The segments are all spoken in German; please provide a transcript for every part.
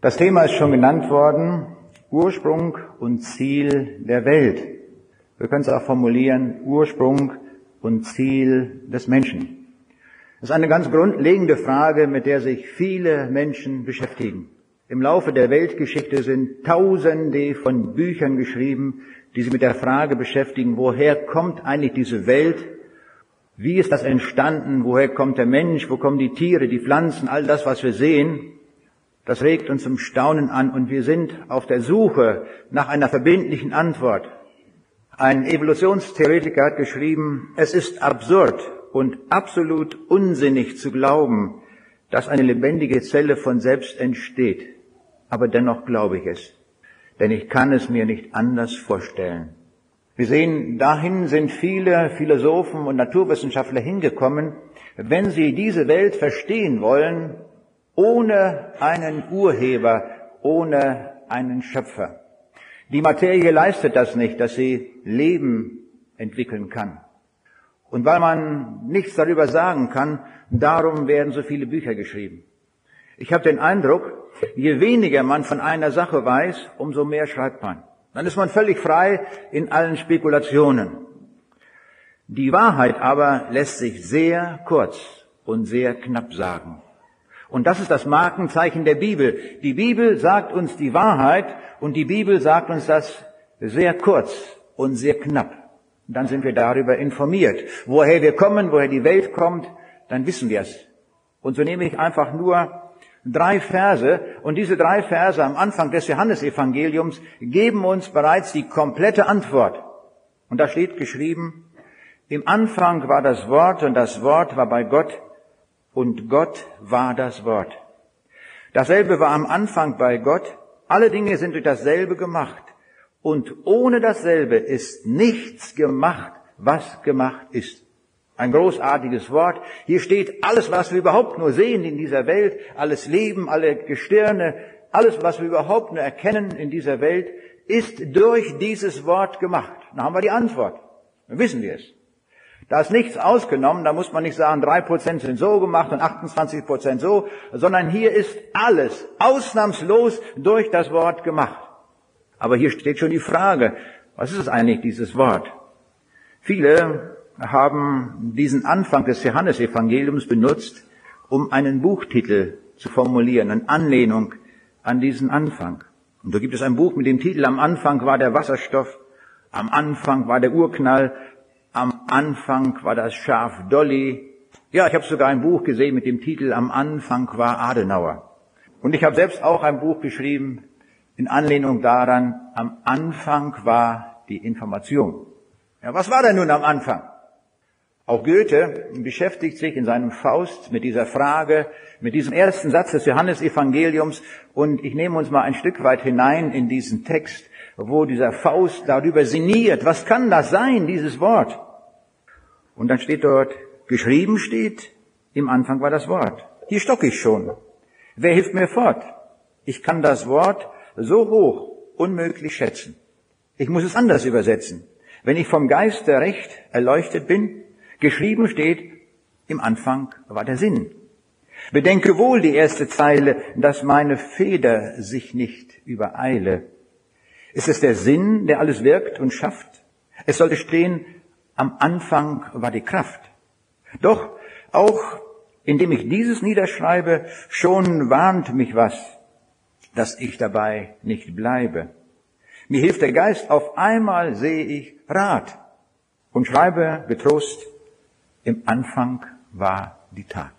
Das Thema ist schon genannt worden, Ursprung und Ziel der Welt. Wir können es auch formulieren, Ursprung und Ziel des Menschen. Das ist eine ganz grundlegende Frage, mit der sich viele Menschen beschäftigen. Im Laufe der Weltgeschichte sind Tausende von Büchern geschrieben, die sich mit der Frage beschäftigen, woher kommt eigentlich diese Welt? Wie ist das entstanden? Woher kommt der Mensch? Wo kommen die Tiere, die Pflanzen, all das, was wir sehen? Das regt uns zum Staunen an und wir sind auf der Suche nach einer verbindlichen Antwort. Ein Evolutionstheoretiker hat geschrieben, es ist absurd und absolut unsinnig zu glauben, dass eine lebendige Zelle von selbst entsteht. Aber dennoch glaube ich es, denn ich kann es mir nicht anders vorstellen. Wir sehen, dahin sind viele Philosophen und Naturwissenschaftler hingekommen, wenn sie diese Welt verstehen wollen, ohne einen Urheber, ohne einen Schöpfer. Die Materie leistet das nicht, dass sie Leben entwickeln kann. Und weil man nichts darüber sagen kann, darum werden so viele Bücher geschrieben. Ich habe den Eindruck, je weniger man von einer Sache weiß, umso mehr schreibt man. Dann ist man völlig frei in allen Spekulationen. Die Wahrheit aber lässt sich sehr kurz und sehr knapp sagen. Und das ist das Markenzeichen der Bibel. Die Bibel sagt uns die Wahrheit und die Bibel sagt uns das sehr kurz und sehr knapp. Dann sind wir darüber informiert. Woher wir kommen, woher die Welt kommt, dann wissen wir es. Und so nehme ich einfach nur drei Verse und diese drei Verse am Anfang des Johannesevangeliums geben uns bereits die komplette Antwort. Und da steht geschrieben, im Anfang war das Wort und das Wort war bei Gott und Gott war das Wort. Dasselbe war am Anfang bei Gott. Alle Dinge sind durch dasselbe gemacht. Und ohne dasselbe ist nichts gemacht, was gemacht ist. Ein großartiges Wort. Hier steht alles, was wir überhaupt nur sehen in dieser Welt, alles Leben, alle Gestirne, alles, was wir überhaupt nur erkennen in dieser Welt, ist durch dieses Wort gemacht. Dann haben wir die Antwort. Dann wissen wir es. Da ist nichts ausgenommen, da muss man nicht sagen, drei Prozent sind so gemacht und 28 Prozent so, sondern hier ist alles ausnahmslos durch das Wort gemacht. Aber hier steht schon die Frage, was ist eigentlich dieses Wort? Viele haben diesen Anfang des Johannesevangeliums benutzt, um einen Buchtitel zu formulieren, in Anlehnung an diesen Anfang. Und so gibt es ein Buch mit dem Titel Am Anfang war der Wasserstoff, am Anfang war der Urknall, am Anfang war das Schaf Dolly. Ja, ich habe sogar ein Buch gesehen mit dem Titel Am Anfang war Adenauer. Und ich habe selbst auch ein Buch geschrieben in Anlehnung daran, am Anfang war die Information. Ja, was war denn nun am Anfang? Auch Goethe beschäftigt sich in seinem Faust mit dieser Frage, mit diesem ersten Satz des Johannesevangeliums und ich nehme uns mal ein Stück weit hinein in diesen Text, wo dieser Faust darüber sinniert, was kann das sein, dieses Wort? Und dann steht dort, geschrieben steht, im Anfang war das Wort. Hier stocke ich schon. Wer hilft mir fort? Ich kann das Wort so hoch unmöglich schätzen. Ich muss es anders übersetzen. Wenn ich vom Geiste recht erleuchtet bin, Geschrieben steht, im Anfang war der Sinn. Bedenke wohl die erste Zeile, dass meine Feder sich nicht übereile. Ist es der Sinn, der alles wirkt und schafft? Es sollte stehen, am Anfang war die Kraft. Doch auch indem ich dieses niederschreibe, schon warnt mich was, dass ich dabei nicht bleibe. Mir hilft der Geist, auf einmal sehe ich Rat und schreibe getrost, im Anfang war die Tat.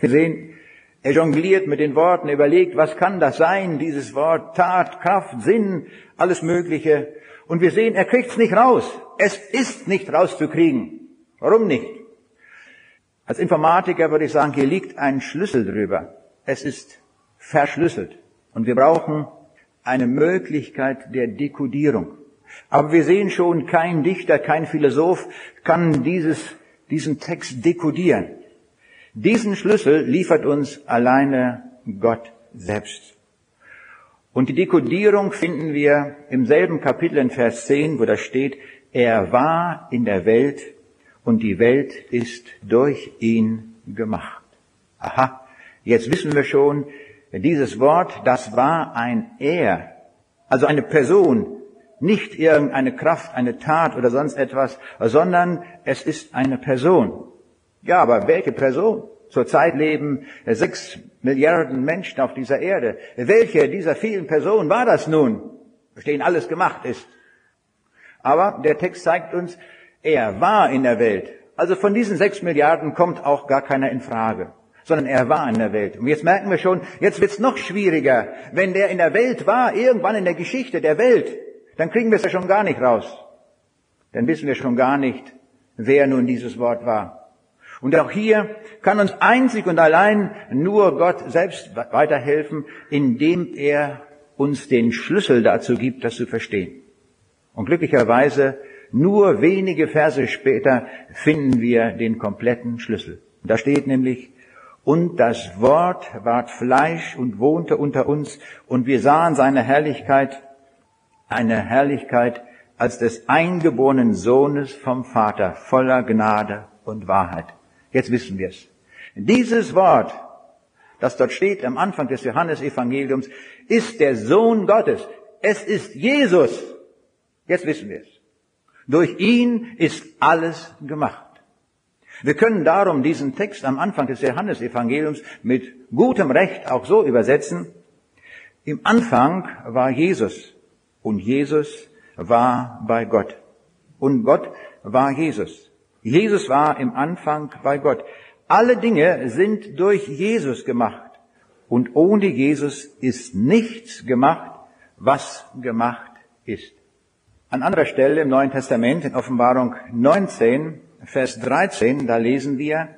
Wir sehen, er jongliert mit den Worten, überlegt, was kann das sein, dieses Wort, Tat, Kraft, Sinn, alles Mögliche. Und wir sehen, er kriegt's nicht raus. Es ist nicht rauszukriegen. Warum nicht? Als Informatiker würde ich sagen, hier liegt ein Schlüssel drüber. Es ist verschlüsselt. Und wir brauchen eine Möglichkeit der Dekodierung. Aber wir sehen schon, kein Dichter, kein Philosoph kann dieses diesen Text dekodieren. Diesen Schlüssel liefert uns alleine Gott selbst. Und die Dekodierung finden wir im selben Kapitel in Vers 10, wo da steht, er war in der Welt und die Welt ist durch ihn gemacht. Aha, jetzt wissen wir schon, Dieses Wort, das war ein Er, also eine Person, nicht irgendeine Kraft, eine Tat oder sonst etwas, sondern es ist eine Person. Ja, aber welche Person? Zurzeit leben sechs Milliarden Menschen auf dieser Erde. Welche dieser vielen Personen war das nun, durch alles gemacht ist? Aber der Text zeigt uns, er war in der Welt. Also von diesen sechs Milliarden kommt auch gar keiner in Frage, sondern er war in der Welt. Und jetzt merken wir schon, jetzt wird's noch schwieriger. Wenn der in der Welt war, irgendwann in der Geschichte der Welt, dann kriegen wir es ja schon gar nicht raus. Dann wissen wir schon gar nicht, wer nun dieses Wort war. Und auch hier kann uns einzig und allein nur Gott selbst weiterhelfen, indem er uns den Schlüssel dazu gibt, das zu verstehen. Und glücklicherweise nur wenige Verse später finden wir den kompletten Schlüssel. Da steht nämlich, und das Wort ward Fleisch und wohnte unter uns, und wir sahen seine Herrlichkeit, eine Herrlichkeit als des eingeborenen Sohnes vom Vater, voller Gnade und Wahrheit. Jetzt wissen wir es. Dieses Wort, das dort steht am Anfang des Johannesevangeliums, ist der Sohn Gottes. Es ist Jesus. Jetzt wissen wir es. Durch ihn ist alles gemacht. Wir können darum diesen Text am Anfang des Johannesevangeliums mit gutem Recht auch so übersetzen. Im Anfang war Jesus und Jesus war bei Gott und Gott war Jesus. Jesus war im Anfang bei Gott. Alle Dinge sind durch Jesus gemacht. Und ohne Jesus ist nichts gemacht, was gemacht ist. An anderer Stelle im Neuen Testament, in Offenbarung 19, Vers 13, da lesen wir,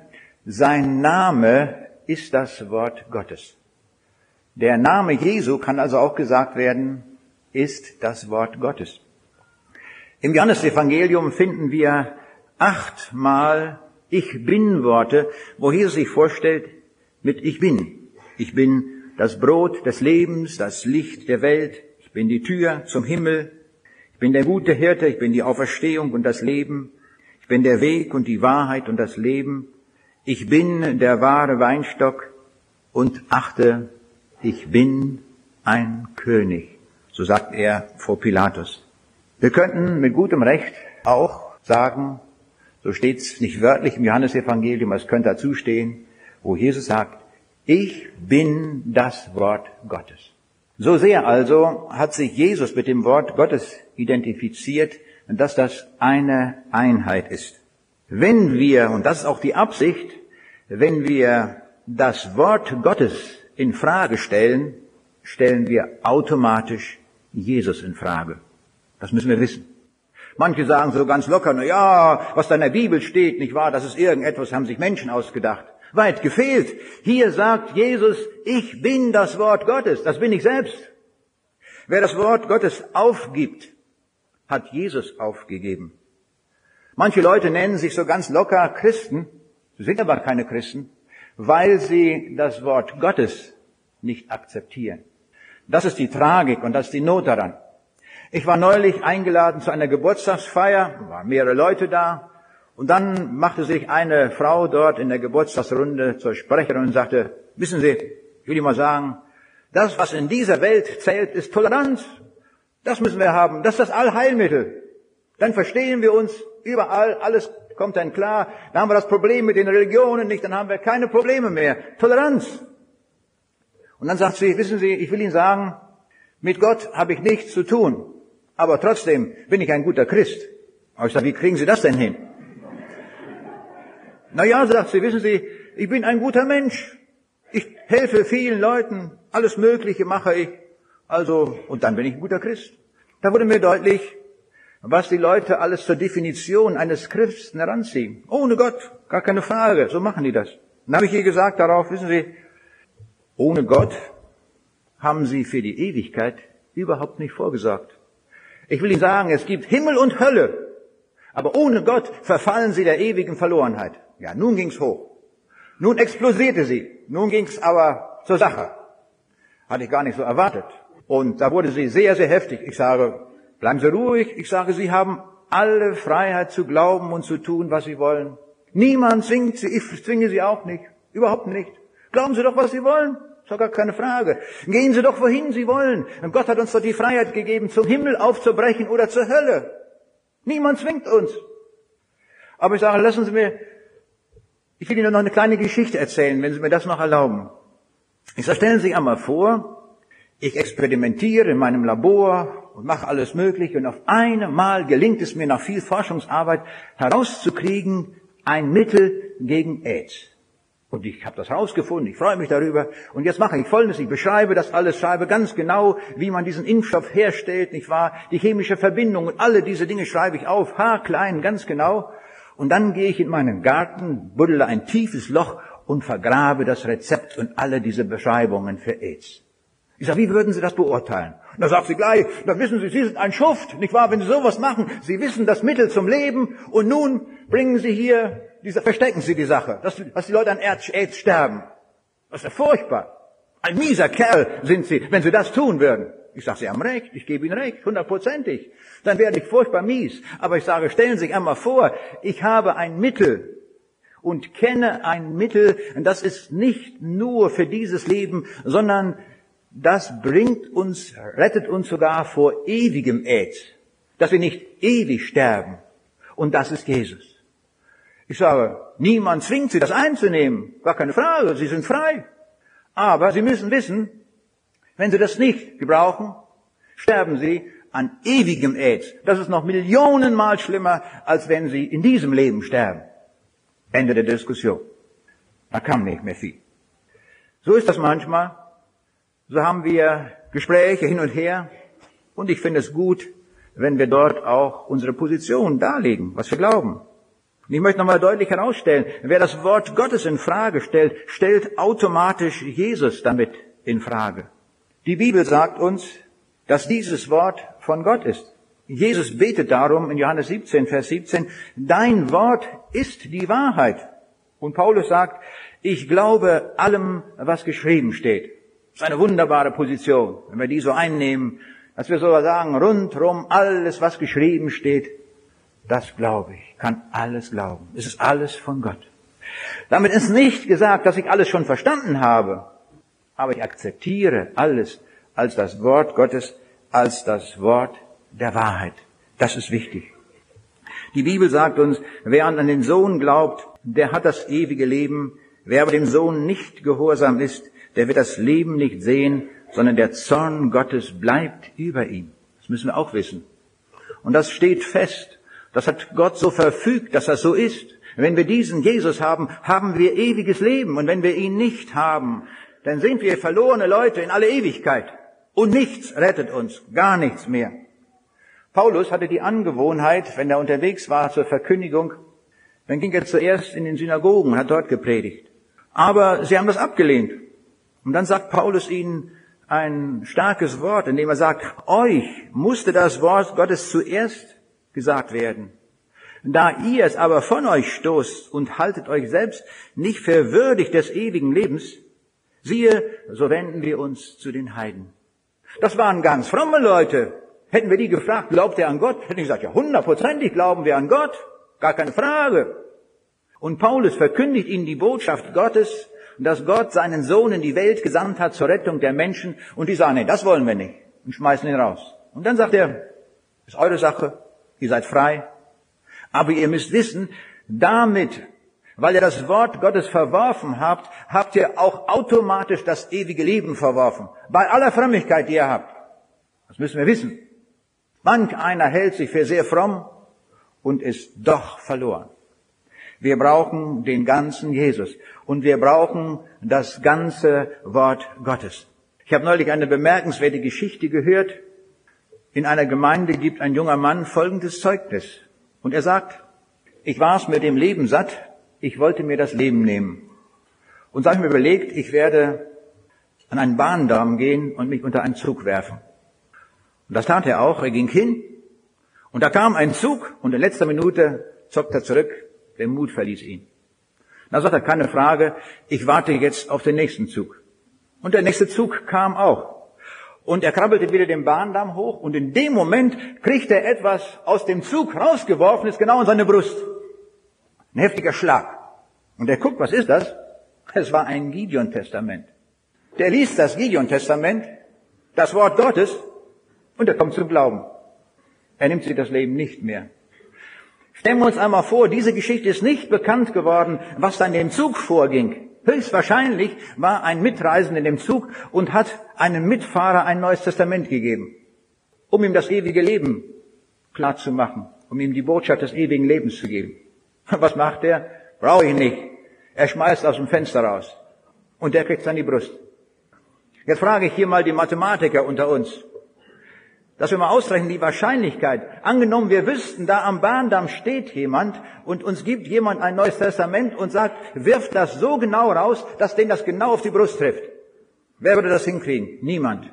sein Name ist das Wort Gottes. Der Name Jesu kann also auch gesagt werden, ist das Wort Gottes. Im Johannesevangelium finden wir achtmal Ich bin Worte, wo Jesus sich vorstellt mit Ich bin. Ich bin das Brot des Lebens, das Licht der Welt. Ich bin die Tür zum Himmel. Ich bin der gute Hirte. Ich bin die Auferstehung und das Leben. Ich bin der Weg und die Wahrheit und das Leben. Ich bin der wahre Weinstock und achte, ich bin ein König. So sagt er vor Pilatus. Wir könnten mit gutem Recht auch sagen, so steht es nicht wörtlich im Johannesevangelium, es könnte dazu stehen, wo Jesus sagt, ich bin das Wort Gottes. So sehr also hat sich Jesus mit dem Wort Gottes identifiziert, dass das eine Einheit ist. Wenn wir, und das ist auch die Absicht, wenn wir das Wort Gottes in Frage stellen, stellen wir automatisch Jesus in Frage. Das müssen wir wissen. Manche sagen so ganz locker, na ja, was da in der Bibel steht, nicht wahr, das ist irgendetwas, haben sich Menschen ausgedacht. Weit gefehlt. Hier sagt Jesus, ich bin das Wort Gottes, das bin ich selbst. Wer das Wort Gottes aufgibt, hat Jesus aufgegeben. Manche Leute nennen sich so ganz locker Christen, sind aber keine Christen, weil sie das Wort Gottes nicht akzeptieren. Das ist die Tragik und das ist die Not daran. Ich war neulich eingeladen zu einer Geburtstagsfeier, waren mehrere Leute da, und dann machte sich eine Frau dort in der Geburtstagsrunde zur Sprecherin und sagte, wissen Sie, ich will Ihnen mal sagen, das, was in dieser Welt zählt, ist Toleranz. Das müssen wir haben. Das ist das Allheilmittel. Dann verstehen wir uns überall, alles kommt dann klar. Dann haben wir das Problem mit den Religionen nicht, dann haben wir keine Probleme mehr. Toleranz. Und dann sagt sie, wissen Sie, ich will Ihnen sagen, mit Gott habe ich nichts zu tun aber trotzdem bin ich ein guter Christ. Aber ich sage, wie kriegen Sie das denn hin? Na ja, sagt sie, wissen Sie, ich bin ein guter Mensch. Ich helfe vielen Leuten, alles Mögliche mache ich. Also, und dann bin ich ein guter Christ. Da wurde mir deutlich, was die Leute alles zur Definition eines Christen heranziehen. Ohne Gott, gar keine Frage, so machen die das. Dann habe ich ihr gesagt darauf, wissen Sie, ohne Gott haben sie für die Ewigkeit überhaupt nicht vorgesorgt. Ich will Ihnen sagen, es gibt Himmel und Hölle. Aber ohne Gott verfallen sie der ewigen Verlorenheit. Ja, nun ging's hoch. Nun explosierte sie. Nun ging's aber zur Sache. Hatte ich gar nicht so erwartet. Und da wurde sie sehr, sehr heftig. Ich sage, bleiben Sie ruhig. Ich sage, Sie haben alle Freiheit zu glauben und zu tun, was Sie wollen. Niemand zwingt Sie, ich zwinge Sie auch nicht. Überhaupt nicht. Glauben Sie doch, was Sie wollen. Doch gar keine Frage. Gehen Sie doch, wohin Sie wollen. Gott hat uns doch die Freiheit gegeben, zum Himmel aufzubrechen oder zur Hölle. Niemand zwingt uns. Aber ich sage, lassen Sie mir, ich will Ihnen noch eine kleine Geschichte erzählen, wenn Sie mir das noch erlauben. Ich sage, stellen Sie sich einmal vor, ich experimentiere in meinem Labor und mache alles Mögliche und auf einmal gelingt es mir nach viel Forschungsarbeit herauszukriegen, ein Mittel gegen AIDS. Und ich habe das herausgefunden, ich freue mich darüber. Und jetzt mache ich Folgendes, ich beschreibe das alles, schreibe ganz genau, wie man diesen Impfstoff herstellt, nicht wahr? Die chemische Verbindung und alle diese Dinge schreibe ich auf, haarklein, ganz genau. Und dann gehe ich in meinen Garten, buddele ein tiefes Loch und vergrabe das Rezept und alle diese Beschreibungen für AIDS. Ich sage, wie würden Sie das beurteilen? Und da sagt sie gleich, da wissen Sie, Sie sind ein Schuft, nicht wahr? Wenn Sie sowas machen, Sie wissen das Mittel zum Leben und nun bringen Sie hier, diese, verstecken Sie die Sache, dass, dass die Leute an AIDS sterben. Das ist ja furchtbar. Ein mieser Kerl sind Sie, wenn Sie das tun würden. Ich sage, Sie haben recht, ich gebe Ihnen recht, hundertprozentig. Dann werde ich furchtbar mies. Aber ich sage, stellen Sie sich einmal vor, ich habe ein Mittel und kenne ein Mittel, das ist nicht nur für dieses Leben, sondern das bringt uns, rettet uns sogar vor ewigem AIDS, dass wir nicht ewig sterben. Und das ist Jesus. Ich sage, niemand zwingt Sie, das einzunehmen. Gar keine Frage, Sie sind frei. Aber Sie müssen wissen, wenn Sie das nicht gebrauchen, sterben Sie an ewigem AIDS. Das ist noch Millionenmal schlimmer, als wenn Sie in diesem Leben sterben. Ende der Diskussion. Da kam nicht mehr viel. So ist das manchmal. So haben wir Gespräche hin und her und ich finde es gut, wenn wir dort auch unsere Position darlegen, was wir glauben. Und ich möchte nochmal deutlich herausstellen, wer das Wort Gottes in Frage stellt, stellt automatisch Jesus damit in Frage. Die Bibel sagt uns, dass dieses Wort von Gott ist. Jesus betet darum in Johannes 17, Vers 17, dein Wort ist die Wahrheit. Und Paulus sagt, ich glaube allem, was geschrieben steht. Das ist eine wunderbare Position, wenn wir die so einnehmen, dass wir so sagen, rundrum alles, was geschrieben steht, das glaube ich, kann alles glauben. Es ist alles von Gott. Damit ist nicht gesagt, dass ich alles schon verstanden habe, aber ich akzeptiere alles als das Wort Gottes, als das Wort der Wahrheit. Das ist wichtig. Die Bibel sagt uns, wer an den Sohn glaubt, der hat das ewige Leben. Wer aber dem Sohn nicht gehorsam ist, der wird das Leben nicht sehen, sondern der Zorn Gottes bleibt über ihm. Das müssen wir auch wissen. Und das steht fest. Das hat Gott so verfügt, dass das so ist. Wenn wir diesen Jesus haben, haben wir ewiges Leben. Und wenn wir ihn nicht haben, dann sind wir verlorene Leute in alle Ewigkeit. Und nichts rettet uns, gar nichts mehr. Paulus hatte die Angewohnheit, wenn er unterwegs war zur Verkündigung, dann ging er zuerst in den Synagogen und hat dort gepredigt. Aber sie haben das abgelehnt. Und dann sagt Paulus ihnen ein starkes Wort, indem er sagt, euch musste das Wort Gottes zuerst gesagt werden. Da ihr es aber von euch stoßt und haltet euch selbst nicht für würdig des ewigen Lebens, siehe, so wenden wir uns zu den Heiden. Das waren ganz fromme Leute. Hätten wir die gefragt, glaubt ihr an Gott? Hätten die gesagt, ja, hundertprozentig glauben wir an Gott. Gar keine Frage. Und Paulus verkündigt ihnen die Botschaft Gottes dass Gott seinen Sohn in die Welt gesandt hat zur Rettung der Menschen und die sagen, nee, das wollen wir nicht und schmeißen ihn raus. Und dann sagt er, ist eure Sache, ihr seid frei, aber ihr müsst wissen, damit, weil ihr das Wort Gottes verworfen habt, habt ihr auch automatisch das ewige Leben verworfen. Bei aller Frömmigkeit, die ihr habt. Das müssen wir wissen. Manch einer hält sich für sehr fromm und ist doch verloren. Wir brauchen den ganzen Jesus und wir brauchen das ganze Wort Gottes. Ich habe neulich eine bemerkenswerte Geschichte gehört. In einer Gemeinde gibt ein junger Mann folgendes Zeugnis. Und er sagt, ich war es mit dem Leben satt, ich wollte mir das Leben nehmen. Und so habe ich mir überlegt, ich werde an einen Bahndamm gehen und mich unter einen Zug werfen. Und das tat er auch, er ging hin und da kam ein Zug und in letzter Minute zockt er zurück der Mut verließ ihn. Da sagt er, keine Frage, ich warte jetzt auf den nächsten Zug. Und der nächste Zug kam auch. Und er krabbelte wieder den Bahndamm hoch und in dem Moment kriegt er etwas aus dem Zug rausgeworfen, ist genau in seine Brust. Ein heftiger Schlag. Und er guckt, was ist das? Es war ein Gideon-Testament. der liest das Gideon-Testament, das Wort Gottes, und er kommt zum Glauben. Er nimmt sich das Leben nicht mehr. Stellen wir uns einmal vor, diese Geschichte ist nicht bekannt geworden, was da in dem Zug vorging. Höchstwahrscheinlich war ein Mitreisender in dem Zug und hat einem Mitfahrer ein neues Testament gegeben, um ihm das ewige Leben klarzumachen, um ihm die Botschaft des ewigen Lebens zu geben. Was macht er? Brauche ich nicht. Er schmeißt aus dem Fenster raus. Und der kriegt es an die Brust. Jetzt frage ich hier mal die Mathematiker unter uns dass wir mal ausrechnen die Wahrscheinlichkeit. Angenommen, wir wüssten, da am Bahndamm steht jemand und uns gibt jemand ein neues Testament und sagt, wirft das so genau raus, dass den das genau auf die Brust trifft. Wer würde das hinkriegen? Niemand.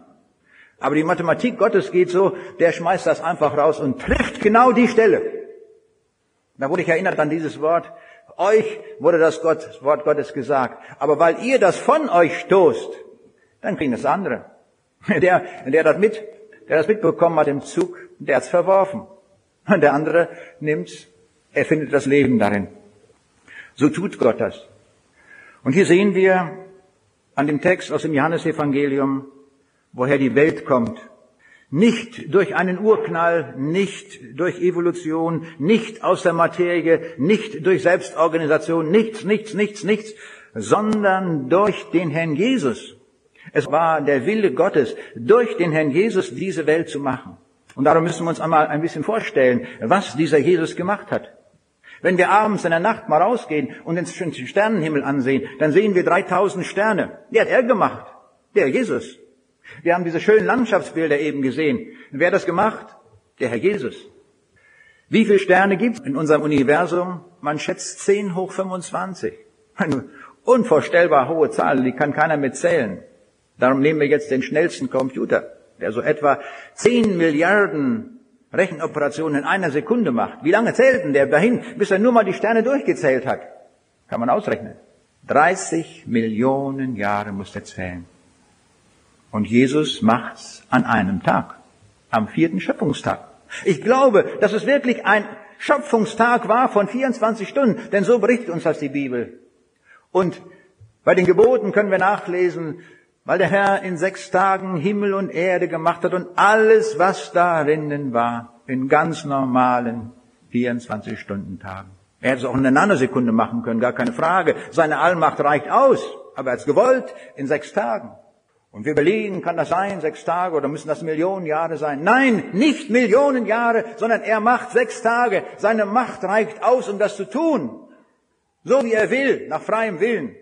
Aber die Mathematik Gottes geht so, der schmeißt das einfach raus und trifft genau die Stelle. Da wurde ich erinnert an dieses Wort. Euch wurde das Wort Gottes gesagt. Aber weil ihr das von euch stoßt, dann kriegen das andere. Der, der das mit der das mitbekommen hat im Zug, der hat's verworfen. Und der andere nimmt's, er findet das Leben darin. So tut Gott das. Und hier sehen wir an dem Text aus dem Johannesevangelium, woher die Welt kommt. Nicht durch einen Urknall, nicht durch Evolution, nicht aus der Materie, nicht durch Selbstorganisation, nichts, nichts, nichts, nichts, sondern durch den Herrn Jesus. Es war der Wille Gottes, durch den Herrn Jesus diese Welt zu machen. Und darum müssen wir uns einmal ein bisschen vorstellen, was dieser Jesus gemacht hat. Wenn wir abends in der Nacht mal rausgehen und den Sternenhimmel ansehen, dann sehen wir 3000 Sterne. Die hat er gemacht. Der Jesus. Wir haben diese schönen Landschaftsbilder eben gesehen. Wer hat das gemacht? Der Herr Jesus. Wie viele Sterne gibt es in unserem Universum? Man schätzt 10 hoch 25. Eine unvorstellbar hohe Zahl, die kann keiner mitzählen. Darum nehmen wir jetzt den schnellsten Computer, der so etwa 10 Milliarden Rechenoperationen in einer Sekunde macht. Wie lange zählt denn der dahin, bis er nur mal die Sterne durchgezählt hat? Kann man ausrechnen. 30 Millionen Jahre muss er zählen. Und Jesus macht's an einem Tag, am vierten Schöpfungstag. Ich glaube, dass es wirklich ein Schöpfungstag war von 24 Stunden, denn so berichtet uns das die Bibel. Und bei den Geboten können wir nachlesen, weil der Herr in sechs Tagen Himmel und Erde gemacht hat und alles, was darinnen war, in ganz normalen 24-Stunden-Tagen. Er hätte es auch in einer Nanosekunde machen können, gar keine Frage. Seine Allmacht reicht aus, aber er hat es gewollt in sechs Tagen. Und wir überlegen, kann das sein, sechs Tage oder müssen das Millionen Jahre sein? Nein, nicht Millionen Jahre, sondern er macht sechs Tage. Seine Macht reicht aus, um das zu tun. So wie er will, nach freiem Willen.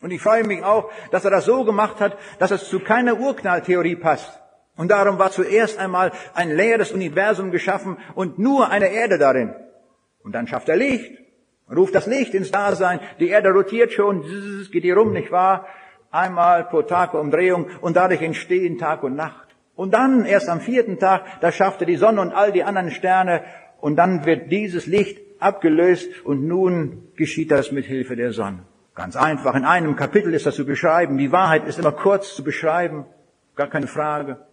Und ich freue mich auch, dass er das so gemacht hat, dass es zu keiner Urknalltheorie passt. Und darum war zuerst einmal ein leeres Universum geschaffen und nur eine Erde darin. Und dann schafft er Licht, ruft das Licht ins Dasein, die Erde rotiert schon, geht hier rum, nicht wahr? Einmal pro Tag Umdrehung und dadurch entstehen Tag und Nacht. Und dann, erst am vierten Tag, da schafft er die Sonne und all die anderen Sterne und dann wird dieses Licht abgelöst und nun geschieht das mit Hilfe der Sonne. Ganz einfach. In einem Kapitel ist das zu beschreiben. Die Wahrheit ist immer kurz zu beschreiben. Gar keine Frage.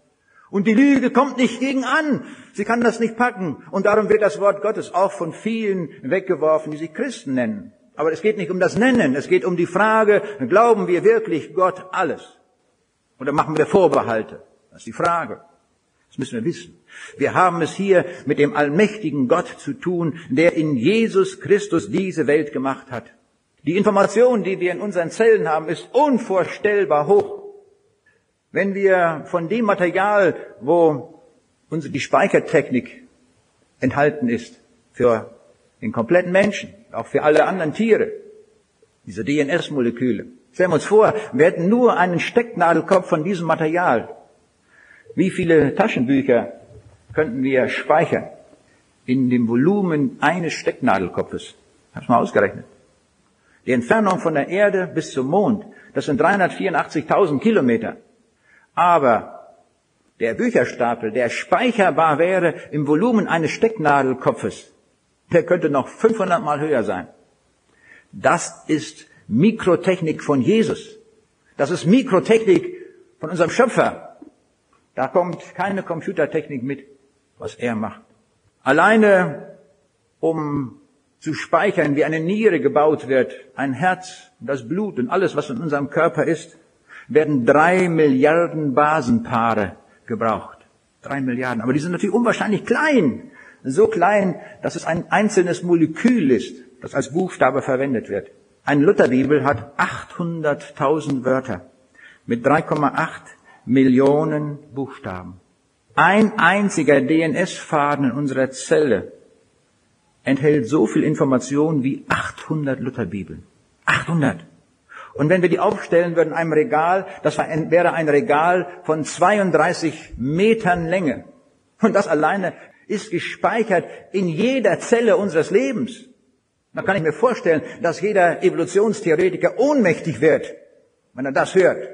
Und die Lüge kommt nicht gegen an. Sie kann das nicht packen. Und darum wird das Wort Gottes auch von vielen weggeworfen, die sich Christen nennen. Aber es geht nicht um das Nennen. Es geht um die Frage, glauben wir wirklich Gott alles? Oder machen wir Vorbehalte? Das ist die Frage. Das müssen wir wissen. Wir haben es hier mit dem allmächtigen Gott zu tun, der in Jesus Christus diese Welt gemacht hat. Die Information, die wir in unseren Zellen haben, ist unvorstellbar hoch. Wenn wir von dem Material, wo unsere, die Speichertechnik enthalten ist, für den kompletten Menschen, auch für alle anderen Tiere, diese DNS-Moleküle. Stellen wir uns vor, wir hätten nur einen Stecknadelkopf von diesem Material. Wie viele Taschenbücher könnten wir speichern in dem Volumen eines Stecknadelkopfes? Hab's mal ausgerechnet. Die Entfernung von der Erde bis zum Mond, das sind 384.000 Kilometer. Aber der Bücherstapel, der speicherbar wäre im Volumen eines Stecknadelkopfes, der könnte noch 500 Mal höher sein. Das ist Mikrotechnik von Jesus. Das ist Mikrotechnik von unserem Schöpfer. Da kommt keine Computertechnik mit, was er macht. Alleine um zu speichern, wie eine Niere gebaut wird, ein Herz, das Blut und alles, was in unserem Körper ist. werden drei Milliarden Basenpaare gebraucht. Drei Milliarden. Aber die sind natürlich unwahrscheinlich klein. So klein, dass es ein einzelnes Molekül ist, das als Buchstabe verwendet wird. Ein Lutherbibel hat 800.000 Wörter mit 3,8 Millionen Buchstaben. Ein einziger DNS-Faden in unserer Zelle enthält so viel Information wie 800 Lutherbibeln. 800. Und wenn wir die aufstellen würden in einem Regal, das wäre ein Regal von 32 Metern Länge. Und das alleine ist gespeichert in jeder Zelle unseres Lebens. Da kann ich mir vorstellen, dass jeder Evolutionstheoretiker ohnmächtig wird, wenn er das hört.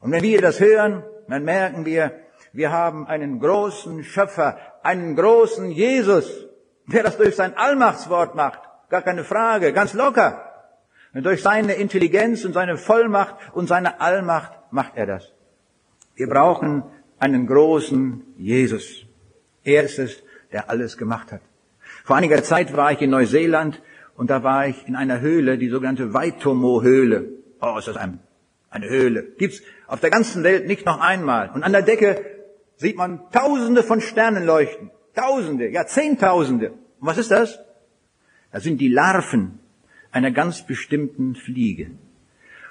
Und wenn wir das hören, dann merken wir, wir haben einen großen Schöpfer, einen großen Jesus, der das durch sein Allmachtswort macht. Gar keine Frage, ganz locker. Und durch seine Intelligenz und seine Vollmacht und seine Allmacht macht er das. Wir brauchen einen großen Jesus. Er ist es, der alles gemacht hat. Vor einiger Zeit war ich in Neuseeland und da war ich in einer Höhle, die sogenannte Waitomo-Höhle. Oh, ist das ein, eine Höhle. Gibt's auf der ganzen Welt nicht noch einmal. Und an der Decke sieht man Tausende von Sternen leuchten. Tausende, ja Zehntausende. Und was ist das? Das sind die Larven einer ganz bestimmten Fliege.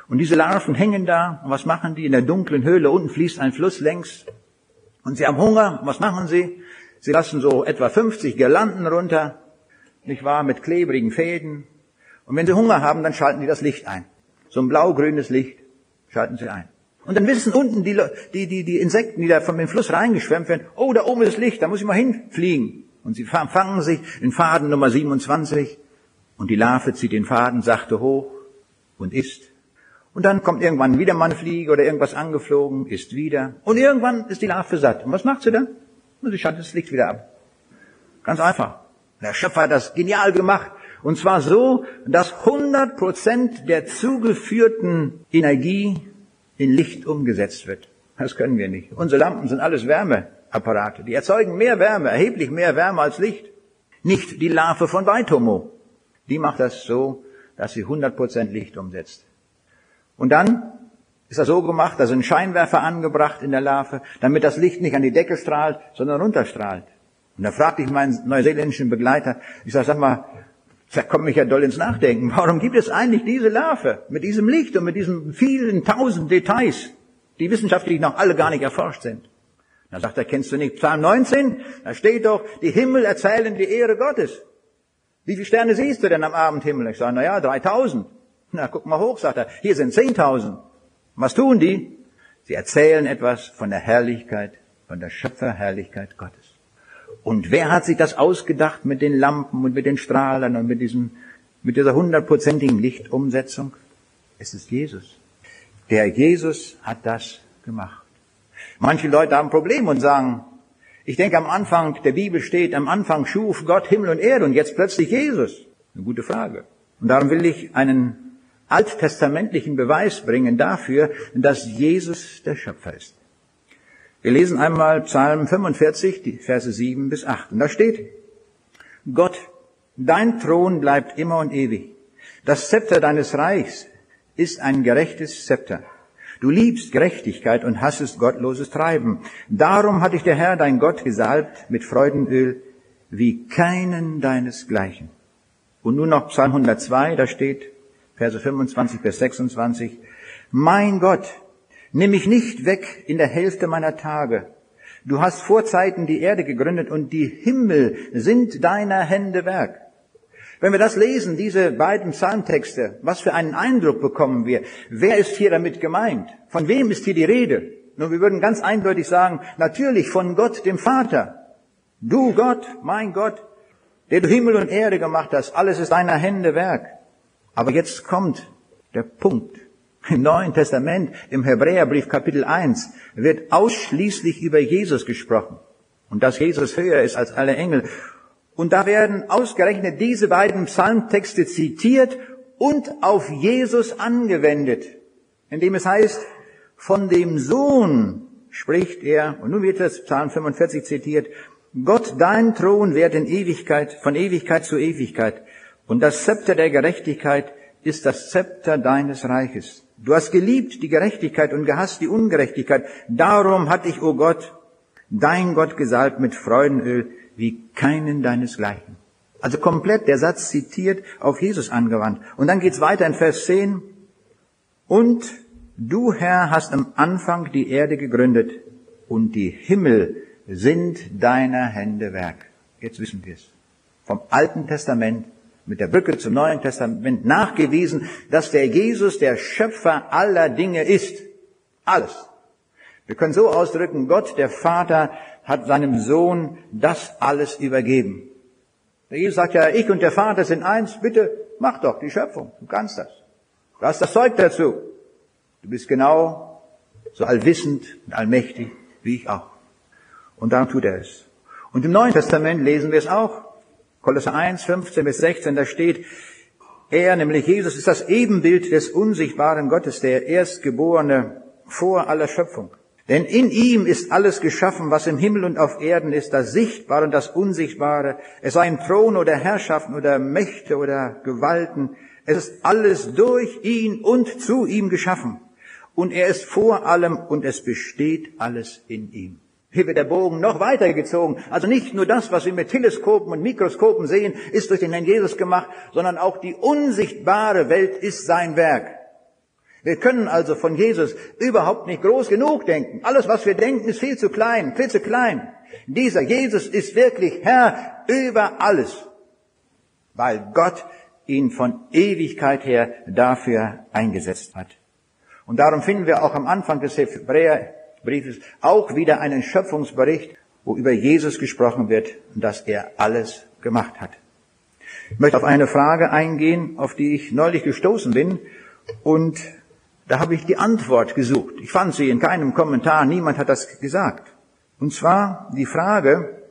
Und diese Larven hängen da. Und was machen die? In der dunklen Höhle unten fließt ein Fluss längs. Und sie haben Hunger. Und was machen sie? Sie lassen so etwa 50 Girlanden runter, nicht wahr, mit klebrigen Fäden. Und wenn sie Hunger haben, dann schalten sie das Licht ein. So ein blau-grünes Licht schalten sie ein. Und dann wissen unten die, die, die, die Insekten, die da von dem Fluss reingeschwemmt werden, oh, da oben ist Licht, da muss ich mal hinfliegen. Und sie fangen sich in Faden Nummer 27 und die Larve zieht den Faden sachte hoch und isst. Und dann kommt irgendwann wieder mal eine Fliege oder irgendwas angeflogen, isst wieder. Und irgendwann ist die Larve satt. Und was macht sie dann? Und sie schaltet das Licht wieder ab. Ganz einfach. Der Schöpfer hat das genial gemacht. Und zwar so, dass 100 Prozent der zugeführten Energie in Licht umgesetzt wird. Das können wir nicht. Unsere Lampen sind alles Wärmeapparate. Die erzeugen mehr Wärme, erheblich mehr Wärme als Licht. Nicht die Larve von Weitomo. Die macht das so, dass sie 100% Licht umsetzt. Und dann ist das so gemacht, da sind Scheinwerfer angebracht in der Larve, damit das Licht nicht an die Decke strahlt, sondern runterstrahlt. Und da fragte ich meinen neuseeländischen Begleiter, ich sage, sag mal, da kommt mich ja doll ins Nachdenken. Warum gibt es eigentlich diese Larve mit diesem Licht und mit diesen vielen tausend Details, die wissenschaftlich noch alle gar nicht erforscht sind? Da sagt er, kennst du nicht Psalm 19? Da steht doch, die Himmel erzählen die Ehre Gottes. Wie viele Sterne siehst du denn am Abendhimmel? Ich sage, na ja, 3000. Na, guck mal hoch, sagt er. Hier sind 10.000. Was tun die? Sie erzählen etwas von der Herrlichkeit, von der Schöpferherrlichkeit Gottes. Und wer hat sich das ausgedacht mit den Lampen und mit den Strahlern und mit diesem, mit dieser hundertprozentigen Lichtumsetzung? Es ist Jesus. Der Jesus hat das gemacht. Manche Leute haben Probleme und sagen, ich denke, am Anfang der Bibel steht, am Anfang schuf Gott Himmel und Erde und jetzt plötzlich Jesus. Eine gute Frage. Und darum will ich einen alttestamentlichen Beweis bringen dafür, dass Jesus der Schöpfer ist. Wir lesen einmal Psalm 45, die Verse 7 bis 8. Und da steht, Gott, dein Thron bleibt immer und ewig. Das Zepter deines Reichs ist ein gerechtes Zepter. Du liebst Gerechtigkeit und hassest gottloses Treiben. Darum hat dich der Herr, dein Gott, gesalbt mit Freudenöl wie keinen deinesgleichen. Und nun noch Psalm 102, da steht, Verse 25 bis 26, Mein Gott, nimm mich nicht weg in der Hälfte meiner Tage. Du hast vor Zeiten die Erde gegründet und die Himmel sind deiner Hände Werk. Wenn wir das lesen, diese beiden Psalmtexte, was für einen Eindruck bekommen wir? Wer ist hier damit gemeint? Von wem ist hier die Rede? Nun, wir würden ganz eindeutig sagen, natürlich von Gott, dem Vater. Du Gott, mein Gott, der du Himmel und Erde gemacht hast, alles ist deiner Hände Werk. Aber jetzt kommt der Punkt. Im Neuen Testament, im Hebräerbrief Kapitel 1, wird ausschließlich über Jesus gesprochen. Und dass Jesus höher ist als alle Engel. Und da werden ausgerechnet diese beiden Psalmtexte zitiert und auf Jesus angewendet, indem es heißt, von dem Sohn spricht er, und nun wird das Psalm 45 zitiert, Gott, dein Thron währt in Ewigkeit, von Ewigkeit zu Ewigkeit, und das Zepter der Gerechtigkeit ist das Zepter deines Reiches. Du hast geliebt die Gerechtigkeit und gehasst die Ungerechtigkeit. Darum hat dich, o oh Gott, dein Gott gesalbt mit Freudenöl wie keinen deinesgleichen. Also komplett der Satz zitiert auf Jesus angewandt. Und dann geht's weiter in Vers 10. Und du, Herr, hast am Anfang die Erde gegründet und die Himmel sind deiner Hände Werk. Jetzt wissen wir es. Vom Alten Testament mit der Brücke zum Neuen Testament nachgewiesen, dass der Jesus der Schöpfer aller Dinge ist. Alles. Wir können so ausdrücken, Gott, der Vater, hat seinem Sohn das alles übergeben. Der Jesus sagt ja, ich und der Vater sind eins, bitte mach doch die Schöpfung, du kannst das. Du hast das Zeug dazu. Du bist genau so allwissend und allmächtig wie ich auch. Und darum tut er es. Und im Neuen Testament lesen wir es auch. Kolosser 1, 15 bis 16, da steht, er, nämlich Jesus, ist das Ebenbild des unsichtbaren Gottes, der Erstgeborene vor aller Schöpfung. Denn in ihm ist alles geschaffen, was im Himmel und auf Erden ist, das Sichtbare und das Unsichtbare. Es seien Thron oder Herrschaften oder Mächte oder Gewalten. Es ist alles durch ihn und zu ihm geschaffen. Und er ist vor allem und es besteht alles in ihm. Hier wird der Bogen noch weiter gezogen. Also nicht nur das, was wir mit Teleskopen und Mikroskopen sehen, ist durch den Herrn Jesus gemacht, sondern auch die unsichtbare Welt ist sein Werk. Wir können also von Jesus überhaupt nicht groß genug denken. Alles, was wir denken, ist viel zu klein, viel zu klein. Dieser Jesus ist wirklich Herr über alles, weil Gott ihn von Ewigkeit her dafür eingesetzt hat. Und darum finden wir auch am Anfang des Hebräerbriefes auch wieder einen Schöpfungsbericht, wo über Jesus gesprochen wird dass er alles gemacht hat. Ich möchte auf eine Frage eingehen, auf die ich neulich gestoßen bin und da habe ich die Antwort gesucht. Ich fand sie in keinem Kommentar, niemand hat das gesagt. Und zwar die Frage,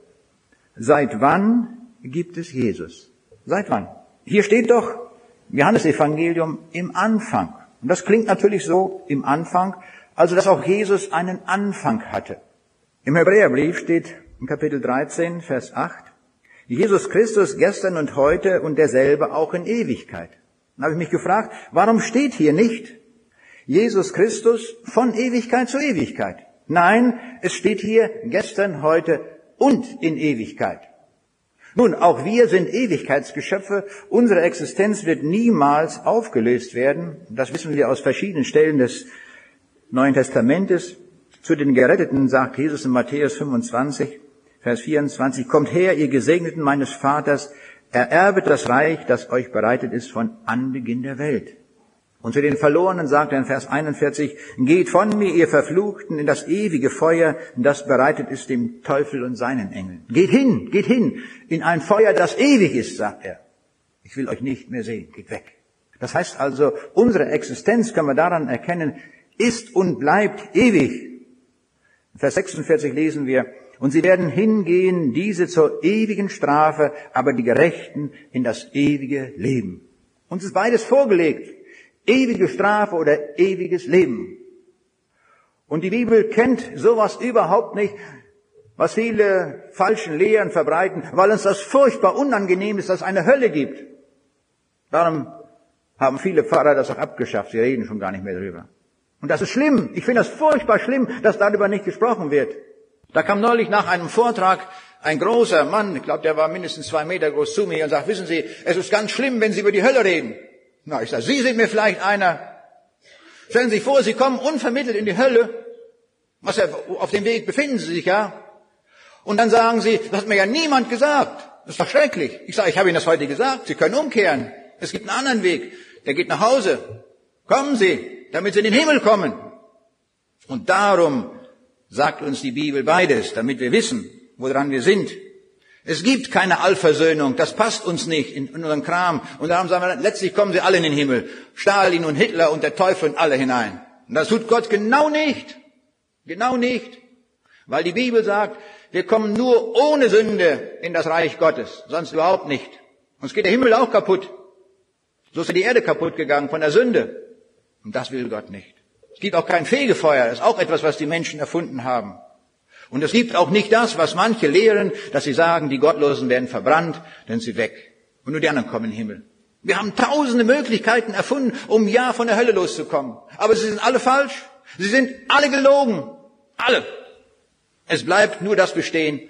seit wann gibt es Jesus? Seit wann? Hier steht doch Johannes Evangelium im Anfang. Und das klingt natürlich so im Anfang, also dass auch Jesus einen Anfang hatte. Im Hebräerbrief steht in Kapitel 13, Vers 8, Jesus Christus gestern und heute und derselbe auch in Ewigkeit. Dann habe ich mich gefragt, warum steht hier nicht, Jesus Christus von Ewigkeit zu Ewigkeit. Nein, es steht hier gestern, heute und in Ewigkeit. Nun, auch wir sind Ewigkeitsgeschöpfe. Unsere Existenz wird niemals aufgelöst werden. Das wissen wir aus verschiedenen Stellen des Neuen Testamentes. Zu den Geretteten sagt Jesus in Matthäus 25, Vers 24, Kommt her, ihr Gesegneten meines Vaters, ererbet das Reich, das euch bereitet ist von Anbeginn der Welt. Und zu den Verlorenen sagt er in Vers 41, geht von mir, ihr Verfluchten, in das ewige Feuer, das bereitet ist dem Teufel und seinen Engeln. Geht hin, geht hin, in ein Feuer, das ewig ist, sagt er. Ich will euch nicht mehr sehen, geht weg. Das heißt also, unsere Existenz können wir daran erkennen, ist und bleibt ewig. Vers 46 lesen wir, und sie werden hingehen, diese zur ewigen Strafe, aber die Gerechten in das ewige Leben. Uns ist beides vorgelegt. Ewige Strafe oder ewiges Leben. Und die Bibel kennt sowas überhaupt nicht, was viele falschen Lehren verbreiten, weil uns das furchtbar unangenehm ist, dass es eine Hölle gibt. Darum haben viele Pfarrer das auch abgeschafft. Sie reden schon gar nicht mehr darüber. Und das ist schlimm. Ich finde das furchtbar schlimm, dass darüber nicht gesprochen wird. Da kam neulich nach einem Vortrag ein großer Mann, ich glaube, der war mindestens zwei Meter groß zu mir und sagt, wissen Sie, es ist ganz schlimm, wenn Sie über die Hölle reden. Na, ich sage, Sie sind mir vielleicht einer. Stellen Sie sich vor, Sie kommen unvermittelt in die Hölle. Was auf dem Weg befinden Sie sich ja. Und dann sagen Sie, das hat mir ja niemand gesagt. Das ist doch schrecklich. Ich sage, ich habe Ihnen das heute gesagt. Sie können umkehren. Es gibt einen anderen Weg. Der geht nach Hause. Kommen Sie, damit Sie in den Himmel kommen. Und darum sagt uns die Bibel beides, damit wir wissen, woran wir sind. Es gibt keine Allversöhnung, das passt uns nicht in, unseren Kram. Und darum sagen wir, letztlich kommen sie alle in den Himmel. Stalin und Hitler und der Teufel und alle hinein. Und das tut Gott genau nicht. Genau nicht. Weil die Bibel sagt, wir kommen nur ohne Sünde in das Reich Gottes, sonst überhaupt nicht. Uns geht der Himmel auch kaputt. So ist die Erde kaputt gegangen von der Sünde. Und das will Gott nicht. Es gibt auch kein Fegefeuer, das ist auch etwas, was die Menschen erfunden haben. Und es gibt auch nicht das, was manche lehren, dass sie sagen, die Gottlosen werden verbrannt, dann sind sie weg. Und nur die anderen kommen in den Himmel. Wir haben tausende Möglichkeiten erfunden, um ja von der Hölle loszukommen. Aber sie sind alle falsch. Sie sind alle gelogen. Alle. Es bleibt nur das bestehen,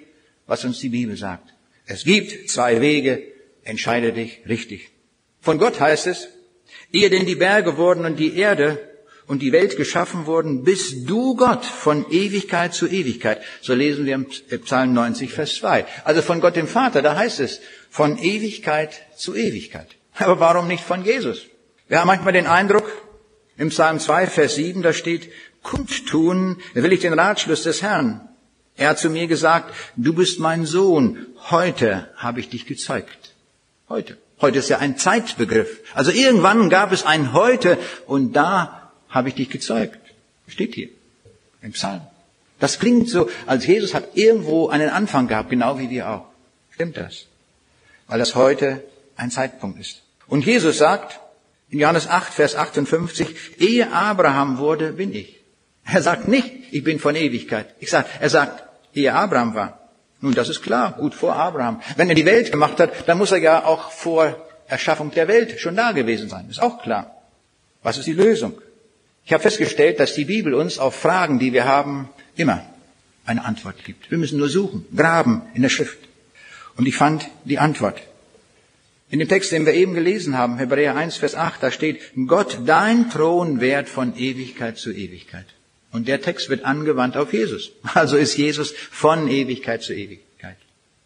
was uns die Bibel sagt. Es gibt zwei Wege, entscheide dich richtig. Von Gott heißt es, ehe denn die Berge wurden und die Erde und die Welt geschaffen wurden, bist du Gott von Ewigkeit zu Ewigkeit. So lesen wir im Psalm 90, Vers 2. Also von Gott dem Vater, da heißt es, von Ewigkeit zu Ewigkeit. Aber warum nicht von Jesus? Wir haben manchmal den Eindruck, im Psalm 2, Vers 7, da steht, kundtun will ich den Ratschluss des Herrn. Er hat zu mir gesagt, du bist mein Sohn, heute habe ich dich gezeugt. Heute. Heute ist ja ein Zeitbegriff. Also irgendwann gab es ein Heute und da habe ich dich gezeugt. Steht hier im Psalm. Das klingt so, als Jesus hat irgendwo einen Anfang gehabt, genau wie wir auch. Stimmt das? Weil das heute ein Zeitpunkt ist. Und Jesus sagt in Johannes 8, Vers 58, ehe Abraham wurde, bin ich. Er sagt nicht, ich bin von Ewigkeit. Ich sag, er sagt, ehe Abraham war. Nun, das ist klar, gut vor Abraham. Wenn er die Welt gemacht hat, dann muss er ja auch vor Erschaffung der Welt schon da gewesen sein. Ist auch klar. Was ist die Lösung? Ich habe festgestellt, dass die Bibel uns auf Fragen, die wir haben, immer eine Antwort gibt. Wir müssen nur suchen, graben in der Schrift. Und ich fand die Antwort. In dem Text, den wir eben gelesen haben, Hebräer 1, Vers 8, da steht, Gott, dein Thron währt von Ewigkeit zu Ewigkeit. Und der Text wird angewandt auf Jesus. Also ist Jesus von Ewigkeit zu Ewigkeit.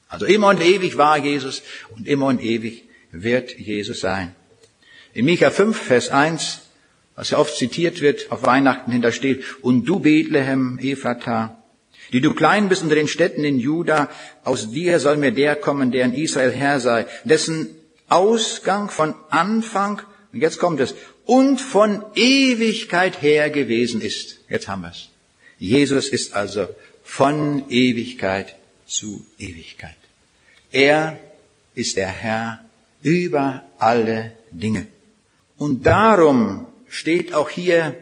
Also immer und ewig war Jesus und immer und ewig wird Jesus sein. In Micha 5, Vers 1, was ja oft zitiert wird, auf Weihnachten hintersteht, und du Bethlehem, Ephrata, die du klein bist unter den Städten in Juda, aus dir soll mir der kommen, der in Israel Herr sei, dessen Ausgang von Anfang, und jetzt kommt es, und von Ewigkeit her gewesen ist. Jetzt haben wir es. Jesus ist also von Ewigkeit zu Ewigkeit. Er ist der Herr über alle Dinge. Und darum steht auch hier,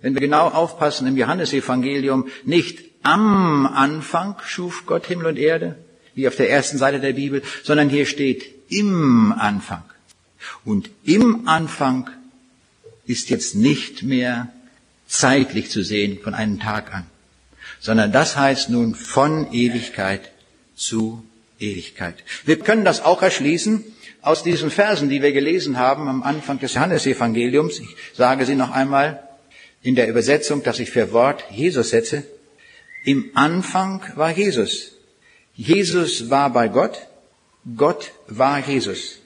wenn wir genau aufpassen im Johannesevangelium, nicht am Anfang schuf Gott Himmel und Erde, wie auf der ersten Seite der Bibel, sondern hier steht im Anfang. Und im Anfang ist jetzt nicht mehr zeitlich zu sehen von einem Tag an, sondern das heißt nun von Ewigkeit zu Ewigkeit. Wir können das auch erschließen aus diesen Versen, die wir gelesen haben am Anfang des Johannesevangeliums. Ich sage sie noch einmal in der Übersetzung, dass ich für Wort Jesus setze. Im Anfang war Jesus. Jesus war bei Gott. Gott war Jesus.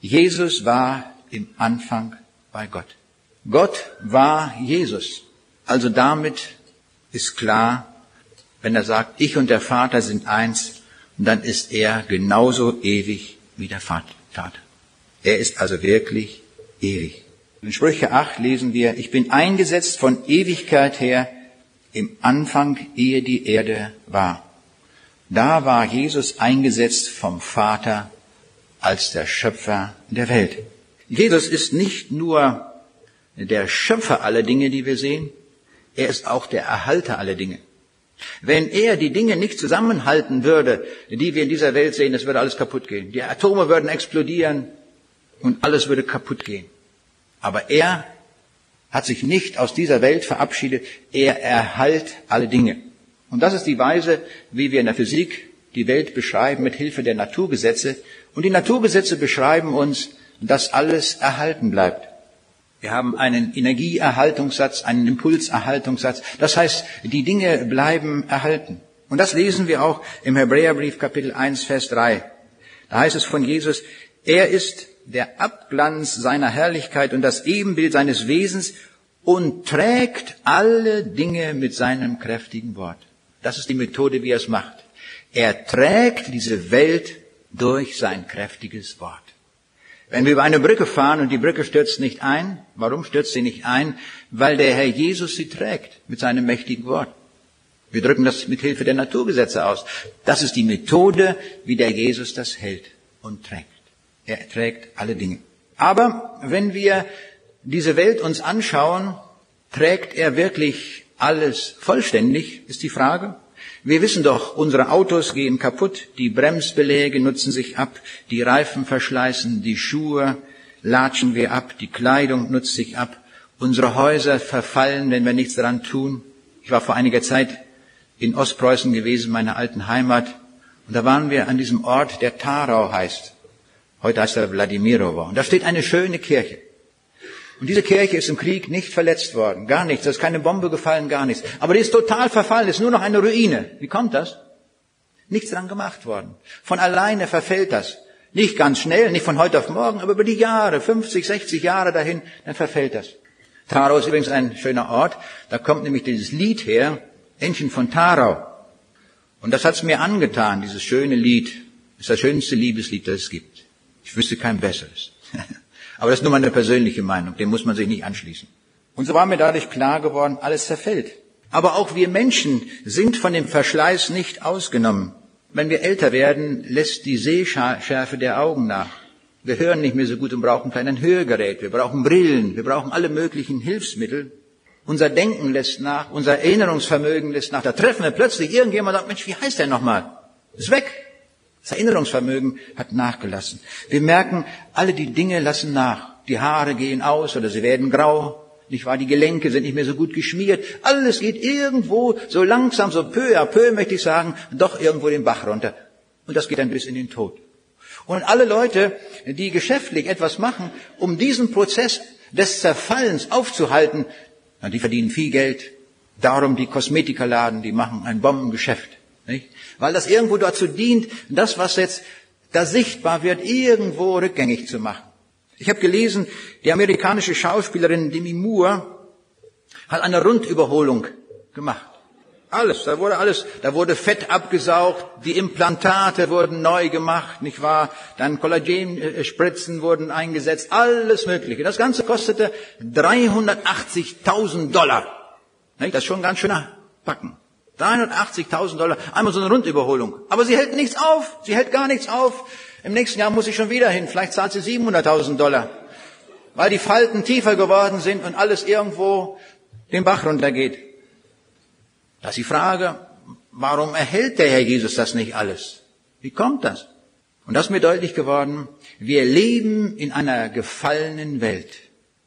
Jesus war im Anfang bei Gott. Gott war Jesus. Also damit ist klar, wenn er sagt, ich und der Vater sind eins, dann ist er genauso ewig wie der Vater. Er ist also wirklich ewig. In Sprüche 8 lesen wir, ich bin eingesetzt von Ewigkeit her im Anfang, ehe die Erde war. Da war Jesus eingesetzt vom Vater als der Schöpfer der Welt. Jesus ist nicht nur der Schöpfer aller Dinge, die wir sehen. Er ist auch der Erhalter aller Dinge. Wenn er die Dinge nicht zusammenhalten würde, die wir in dieser Welt sehen, es würde alles kaputt gehen. Die Atome würden explodieren und alles würde kaputt gehen. Aber er hat sich nicht aus dieser Welt verabschiedet. Er erhalt alle Dinge. Und das ist die Weise, wie wir in der Physik die Welt beschreiben mit Hilfe der Naturgesetze. Und die Naturgesetze beschreiben uns, dass alles erhalten bleibt. Wir haben einen Energieerhaltungssatz, einen Impulserhaltungssatz. Das heißt, die Dinge bleiben erhalten. Und das lesen wir auch im Hebräerbrief Kapitel 1, Vers 3. Da heißt es von Jesus, er ist der Abglanz seiner Herrlichkeit und das Ebenbild seines Wesens und trägt alle Dinge mit seinem kräftigen Wort. Das ist die Methode, wie er es macht. Er trägt diese Welt durch sein kräftiges Wort. Wenn wir über eine Brücke fahren und die Brücke stürzt nicht ein, warum stürzt sie nicht ein? Weil der Herr Jesus sie trägt mit seinem mächtigen Wort. Wir drücken das mit Hilfe der Naturgesetze aus. Das ist die Methode, wie der Jesus das hält und trägt. Er trägt alle Dinge. Aber wenn wir diese Welt uns anschauen, trägt er wirklich alles vollständig, ist die Frage. Wir wissen doch, unsere Autos gehen kaputt, die Bremsbeläge nutzen sich ab, die Reifen verschleißen, die Schuhe, latschen wir ab, die Kleidung nutzt sich ab, unsere Häuser verfallen, wenn wir nichts daran tun. Ich war vor einiger Zeit in Ostpreußen gewesen, meiner alten Heimat, und da waren wir an diesem Ort, der Tarau heißt. Heute heißt er Wladimirovo. Und da steht eine schöne Kirche. Und diese Kirche ist im Krieg nicht verletzt worden, gar nichts. Da ist keine Bombe gefallen, gar nichts. Aber die ist total verfallen, ist nur noch eine Ruine. Wie kommt das? Nichts dran gemacht worden. Von alleine verfällt das. Nicht ganz schnell, nicht von heute auf morgen, aber über die Jahre, 50, 60 Jahre dahin, dann verfällt das. Tarau ist übrigens ein schöner Ort. Da kommt nämlich dieses Lied her, Entchen von Tarau. Und das hat's mir angetan, dieses schöne Lied. Das ist das schönste Liebeslied, das es gibt. Ich wüsste kein besseres. Aber das ist nur meine persönliche Meinung, dem muss man sich nicht anschließen. Und so war mir dadurch klar geworden, alles zerfällt. Aber auch wir Menschen sind von dem Verschleiß nicht ausgenommen. Wenn wir älter werden, lässt die Sehschärfe der Augen nach. Wir hören nicht mehr so gut und brauchen ein Hörgerät. Wir brauchen Brillen. Wir brauchen alle möglichen Hilfsmittel. Unser Denken lässt nach. Unser Erinnerungsvermögen lässt nach. Da treffen wir plötzlich irgendjemand und sagt, Mensch, wie heißt der nochmal? Ist weg. Das Erinnerungsvermögen hat nachgelassen. Wir merken, alle die Dinge lassen nach. Die Haare gehen aus oder sie werden grau. Nicht wahr? Die Gelenke sind nicht mehr so gut geschmiert. Alles geht irgendwo so langsam, so peu à peu, möchte ich sagen, doch irgendwo den Bach runter. Und das geht dann bis in den Tod. Und alle Leute, die geschäftlich etwas machen, um diesen Prozess des Zerfallens aufzuhalten, die verdienen viel Geld. Darum die Kosmetikerladen, die machen ein Bombengeschäft. Nicht? Weil das irgendwo dazu dient, das, was jetzt da sichtbar wird, irgendwo rückgängig zu machen. Ich habe gelesen, die amerikanische Schauspielerin Demi Moore hat eine Rundüberholung gemacht. Alles, da wurde alles, da wurde Fett abgesaugt, die Implantate wurden neu gemacht, nicht wahr? Dann Kollagenspritzen wurden eingesetzt, alles Mögliche. Das Ganze kostete 380.000 Dollar. Das ist schon ein ganz schöner Backen. 380.000 Dollar, einmal so eine Rundüberholung. Aber sie hält nichts auf, sie hält gar nichts auf. Im nächsten Jahr muss sie schon wieder hin, vielleicht zahlt sie 700.000 Dollar. Weil die Falten tiefer geworden sind und alles irgendwo den Bach runtergeht. Da ist die Frage, warum erhält der Herr Jesus das nicht alles? Wie kommt das? Und das ist mir deutlich geworden, wir leben in einer gefallenen Welt.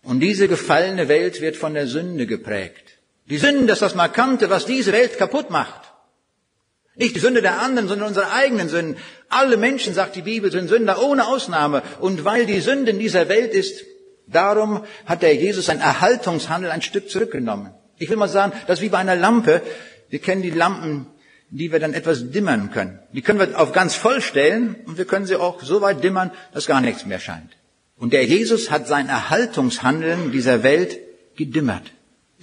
Und diese gefallene Welt wird von der Sünde geprägt. Die Sünde ist das Markante, was diese Welt kaputt macht. Nicht die Sünde der anderen, sondern unsere eigenen Sünden. Alle Menschen, sagt die Bibel, sind Sünder ohne Ausnahme. Und weil die Sünde in dieser Welt ist, darum hat der Jesus sein Erhaltungshandel ein Stück zurückgenommen. Ich will mal sagen, das ist wie bei einer Lampe. Wir kennen die Lampen, die wir dann etwas dimmern können. Die können wir auf ganz voll stellen und wir können sie auch so weit dimmern, dass gar nichts mehr scheint. Und der Jesus hat sein Erhaltungshandeln dieser Welt gedimmert.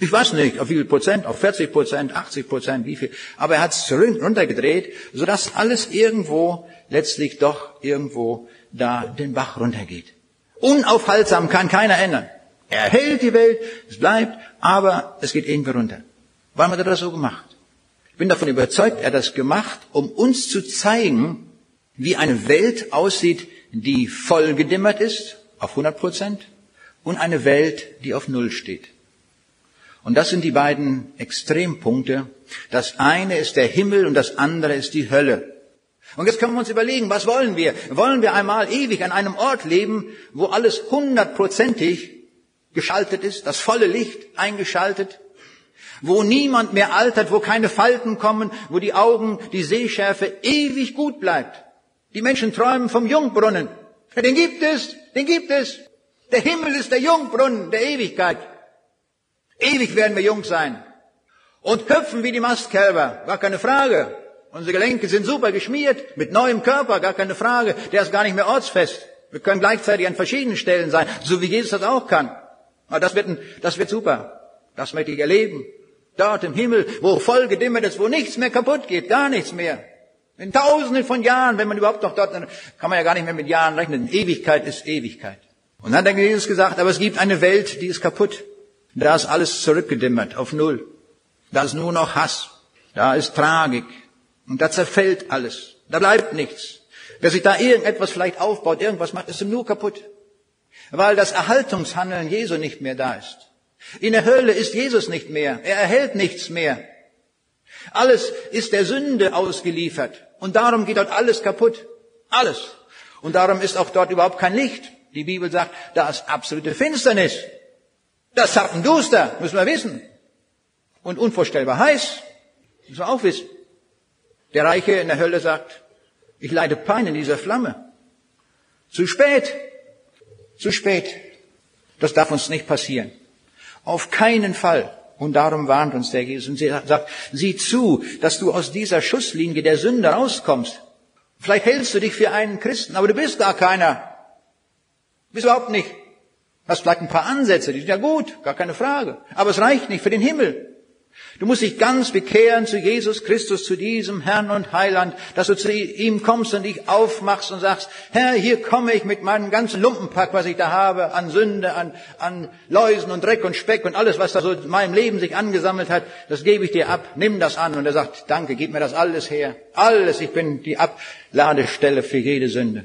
Ich weiß nicht, auf wie viel Prozent, auf 40 Prozent, 80 Prozent, wie viel. Aber er hat es runtergedreht, sodass alles irgendwo letztlich doch irgendwo da den Bach runtergeht. Unaufhaltsam kann keiner ändern. Er hält die Welt, es bleibt, aber es geht irgendwie runter. Warum hat er das so gemacht? Ich bin davon überzeugt, er hat das gemacht, um uns zu zeigen, wie eine Welt aussieht, die voll gedimmert ist, auf 100 Prozent, und eine Welt, die auf Null steht. Und das sind die beiden Extrempunkte. Das eine ist der Himmel und das andere ist die Hölle. Und jetzt können wir uns überlegen, was wollen wir? Wollen wir einmal ewig an einem Ort leben, wo alles hundertprozentig geschaltet ist, das volle Licht eingeschaltet, wo niemand mehr altert, wo keine Falten kommen, wo die Augen, die Sehschärfe ewig gut bleibt. Die Menschen träumen vom Jungbrunnen. Den gibt es, den gibt es. Der Himmel ist der Jungbrunnen der Ewigkeit. Ewig werden wir jung sein. Und hüpfen wie die Mastkälber, gar keine Frage. Unsere Gelenke sind super geschmiert, mit neuem Körper, gar keine Frage. Der ist gar nicht mehr ortsfest. Wir können gleichzeitig an verschiedenen Stellen sein, so wie Jesus das auch kann. Aber das wird, das wird super. Das möchte ich erleben. Dort im Himmel, wo voll gedimmert ist, wo nichts mehr kaputt geht, gar nichts mehr. In tausenden von Jahren, wenn man überhaupt noch dort, kann man ja gar nicht mehr mit Jahren rechnen. Ewigkeit ist Ewigkeit. Und dann hat Jesus gesagt, aber es gibt eine Welt, die ist kaputt. Da ist alles zurückgedimmert auf Null. Da ist nur noch Hass. Da ist Tragik. Und da zerfällt alles. Da bleibt nichts. Wer sich da irgendetwas vielleicht aufbaut, irgendwas macht, ist ihm nur kaputt. Weil das Erhaltungshandeln Jesu nicht mehr da ist. In der Hölle ist Jesus nicht mehr. Er erhält nichts mehr. Alles ist der Sünde ausgeliefert. Und darum geht dort alles kaputt. Alles. Und darum ist auch dort überhaupt kein Licht. Die Bibel sagt, da ist absolute Finsternis. Das ist ein Duster, müssen wir wissen. Und unvorstellbar heiß, müssen wir auch wissen. Der Reiche in der Hölle sagt, ich leide Pein in dieser Flamme. Zu spät. Zu spät. Das darf uns nicht passieren. Auf keinen Fall. Und darum warnt uns der Jesus und sagt, sieh zu, dass du aus dieser Schusslinie der Sünde rauskommst. Vielleicht hältst du dich für einen Christen, aber du bist gar keiner. Bist überhaupt nicht. Hast vielleicht ein paar Ansätze, die sind ja gut, gar keine Frage. Aber es reicht nicht für den Himmel. Du musst dich ganz bekehren zu Jesus Christus, zu diesem Herrn und Heiland, dass du zu ihm kommst und dich aufmachst und sagst, Herr, hier komme ich mit meinem ganzen Lumpenpack, was ich da habe, an Sünde, an, an Läusen und Dreck und Speck und alles, was da so in meinem Leben sich angesammelt hat, das gebe ich dir ab, nimm das an. Und er sagt, danke, gib mir das alles her. Alles, ich bin die Abladestelle für jede Sünde.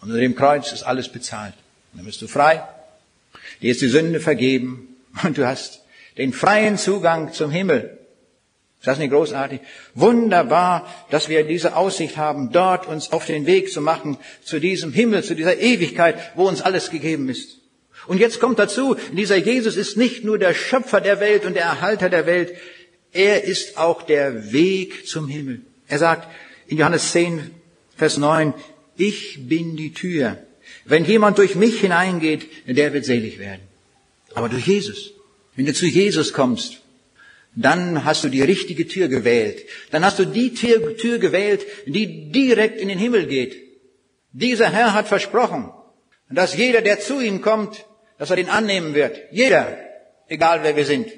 Und unter dem Kreuz ist alles bezahlt. Und dann bist du frei, dir ist die Sünde vergeben und du hast den freien Zugang zum Himmel. Ist das nicht großartig? Wunderbar, dass wir diese Aussicht haben, dort uns auf den Weg zu machen, zu diesem Himmel, zu dieser Ewigkeit, wo uns alles gegeben ist. Und jetzt kommt dazu, dieser Jesus ist nicht nur der Schöpfer der Welt und der Erhalter der Welt, er ist auch der Weg zum Himmel. Er sagt in Johannes 10, Vers 9, ich bin die Tür. Wenn jemand durch mich hineingeht, der wird selig werden. Aber durch Jesus. Wenn du zu Jesus kommst, dann hast du die richtige Tür gewählt. Dann hast du die Tür, Tür gewählt, die direkt in den Himmel geht. Dieser Herr hat versprochen, dass jeder, der zu ihm kommt, dass er den annehmen wird. Jeder, egal wer wir sind.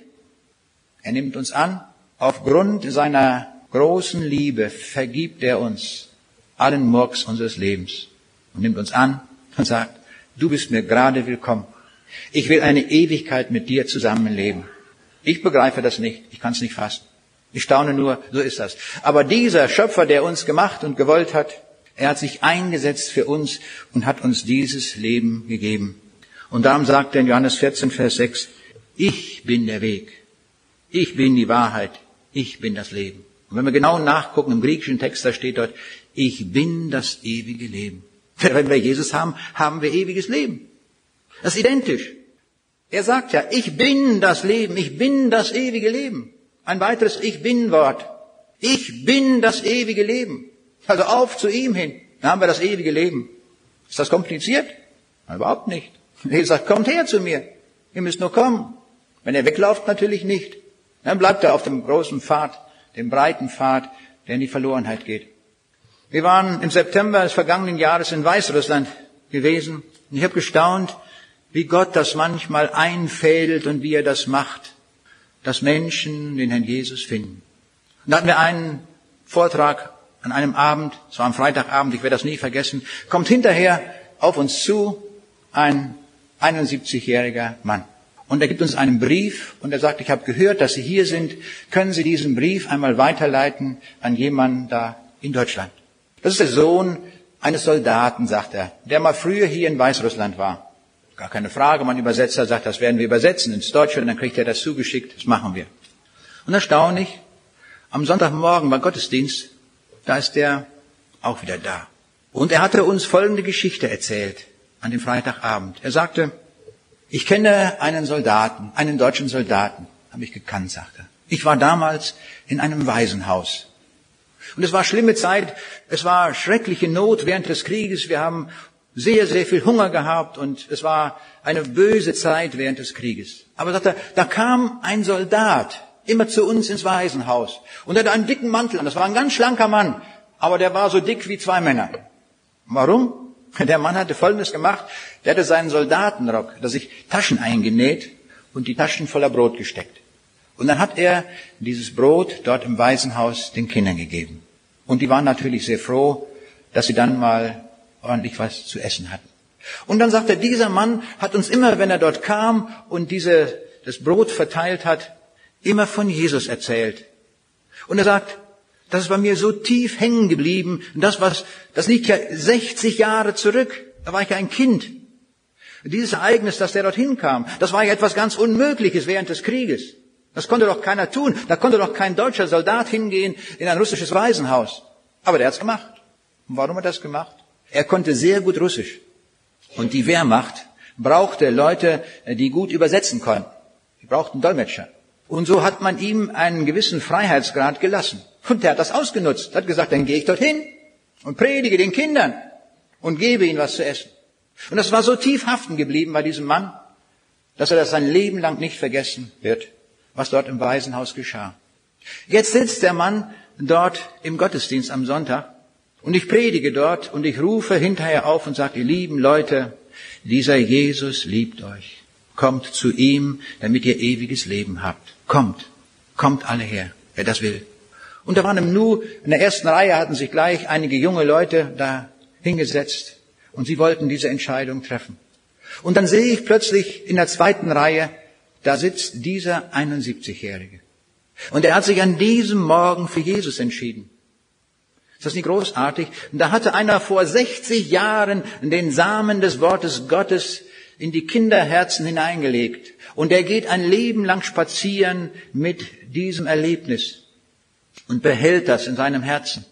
Er nimmt uns an. Aufgrund seiner großen Liebe vergibt er uns allen Murks unseres Lebens und nimmt uns an und sagt, du bist mir gerade willkommen. Ich will eine Ewigkeit mit dir zusammenleben. Ich begreife das nicht. Ich kann es nicht fassen. Ich staune nur, so ist das. Aber dieser Schöpfer, der uns gemacht und gewollt hat, er hat sich eingesetzt für uns und hat uns dieses Leben gegeben. Und darum sagt er in Johannes 14, Vers 6, ich bin der Weg. Ich bin die Wahrheit. Ich bin das Leben. Und wenn wir genau nachgucken, im griechischen Text, da steht dort, ich bin das ewige Leben. Wenn wir Jesus haben, haben wir ewiges Leben. Das ist identisch. Er sagt ja, ich bin das Leben, ich bin das ewige Leben. Ein weiteres Ich bin Wort. Ich bin das ewige Leben. Also auf zu ihm hin. Dann haben wir das ewige Leben. Ist das kompliziert? Überhaupt nicht. Er sagt, kommt her zu mir. Ihr müsst nur kommen. Wenn er weglauft, natürlich nicht. Dann bleibt er auf dem großen Pfad, dem breiten Pfad, der in die Verlorenheit geht. Wir waren im September des vergangenen Jahres in Weißrussland gewesen. Und ich habe gestaunt, wie Gott das manchmal einfädelt und wie er das macht, dass Menschen den Herrn Jesus finden. Und da hatten wir einen Vortrag an einem Abend, es war am Freitagabend, ich werde das nie vergessen, kommt hinterher auf uns zu ein 71-jähriger Mann. Und er gibt uns einen Brief und er sagt, ich habe gehört, dass Sie hier sind. Können Sie diesen Brief einmal weiterleiten an jemanden da in Deutschland? Das ist der Sohn eines Soldaten, sagt er, der mal früher hier in Weißrussland war. Gar keine Frage, mein Übersetzer sagt, das werden wir übersetzen ins Deutsche und dann kriegt er das zugeschickt, das machen wir. Und erstaunlich, am Sonntagmorgen war Gottesdienst, da ist der auch wieder da. Und er hatte uns folgende Geschichte erzählt an dem Freitagabend. Er sagte, ich kenne einen Soldaten, einen deutschen Soldaten, habe ich gekannt, sagte er. Ich war damals in einem Waisenhaus. Und es war schlimme Zeit, es war schreckliche Not während des Krieges. Wir haben sehr, sehr viel Hunger gehabt und es war eine böse Zeit während des Krieges. Aber sagt er, da kam ein Soldat immer zu uns ins Waisenhaus und er hatte einen dicken Mantel an. Das war ein ganz schlanker Mann, aber der war so dick wie zwei Männer. Warum? Der Mann hatte Folgendes gemacht. Der hatte seinen Soldatenrock, da sich Taschen eingenäht und die Taschen voller Brot gesteckt. Und dann hat er dieses Brot dort im Waisenhaus den Kindern gegeben. Und die waren natürlich sehr froh, dass sie dann mal ordentlich was zu essen hatten. Und dann sagt er, dieser Mann hat uns immer, wenn er dort kam und diese, das Brot verteilt hat, immer von Jesus erzählt. Und er sagt, das ist bei mir so tief hängen geblieben. Und das, was, das liegt ja 60 Jahre zurück. Da war ich ja ein Kind. Und dieses Ereignis, dass der dorthin kam, das war ja etwas ganz Unmögliches während des Krieges. Das konnte doch keiner tun. Da konnte doch kein deutscher Soldat hingehen in ein russisches Waisenhaus. Aber der hat's gemacht. Und warum hat er das gemacht? Er konnte sehr gut Russisch. Und die Wehrmacht brauchte Leute, die gut übersetzen konnten. Die brauchten Dolmetscher. Und so hat man ihm einen gewissen Freiheitsgrad gelassen. Und der hat das ausgenutzt. Hat gesagt, dann gehe ich dorthin und predige den Kindern und gebe ihnen was zu essen. Und das war so tief haften geblieben bei diesem Mann, dass er das sein Leben lang nicht vergessen wird, was dort im Waisenhaus geschah. Jetzt sitzt der Mann dort im Gottesdienst am Sonntag und ich predige dort und ich rufe hinterher auf und sage, ihr lieben Leute, dieser Jesus liebt euch. Kommt zu ihm, damit ihr ewiges Leben habt. Kommt, kommt alle her, wer das will. Und da waren im Nu, in der ersten Reihe hatten sich gleich einige junge Leute da hingesetzt und sie wollten diese Entscheidung treffen. Und dann sehe ich plötzlich in der zweiten Reihe, da sitzt dieser 71-Jährige. Und er hat sich an diesem Morgen für Jesus entschieden. Ist das nicht großartig? Und da hatte einer vor 60 Jahren den Samen des Wortes Gottes in die Kinderherzen hineingelegt. Und er geht ein Leben lang spazieren mit diesem Erlebnis und behält das in seinem Herzen.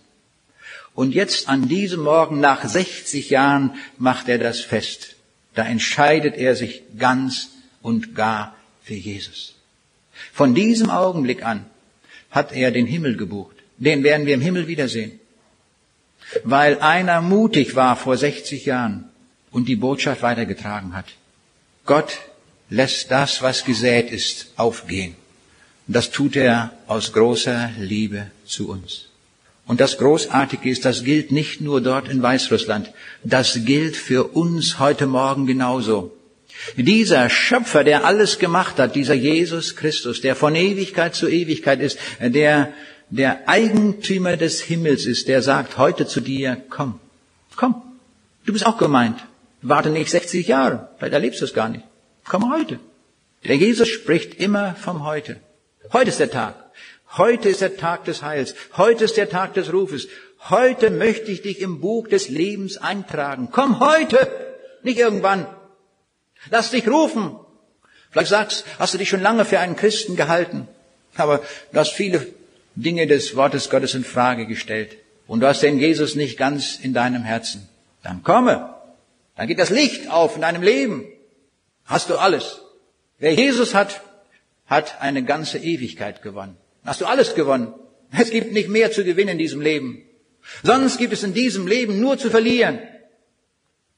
Und jetzt an diesem Morgen nach 60 Jahren macht er das fest. Da entscheidet er sich ganz und gar für Jesus. Von diesem Augenblick an hat er den Himmel gebucht. Den werden wir im Himmel wiedersehen. Weil einer mutig war vor 60 Jahren und die Botschaft weitergetragen hat. Gott lässt das, was gesät ist, aufgehen. Das tut er aus großer Liebe zu uns. Und das Großartige ist, das gilt nicht nur dort in Weißrussland, das gilt für uns heute Morgen genauso. Dieser Schöpfer, der alles gemacht hat, dieser Jesus Christus, der von Ewigkeit zu Ewigkeit ist, der der Eigentümer des Himmels ist, der sagt heute zu dir, komm, komm, du bist auch gemeint. Warte nicht 60 Jahre, vielleicht erlebst du es gar nicht. Komm heute. Der Jesus spricht immer vom Heute. Heute ist der Tag. Heute ist der Tag des Heils. Heute ist der Tag des Rufes. Heute möchte ich dich im Buch des Lebens eintragen. Komm heute, nicht irgendwann. Lass dich rufen. Vielleicht sagst, hast du dich schon lange für einen Christen gehalten, aber du hast viele Dinge des Wortes Gottes in Frage gestellt und du hast den Jesus nicht ganz in deinem Herzen. Dann komme. Dann geht das Licht auf in deinem Leben. Hast du alles. Wer Jesus hat, hat eine ganze Ewigkeit gewonnen. Hast du alles gewonnen. Es gibt nicht mehr zu gewinnen in diesem Leben. Sonst gibt es in diesem Leben nur zu verlieren.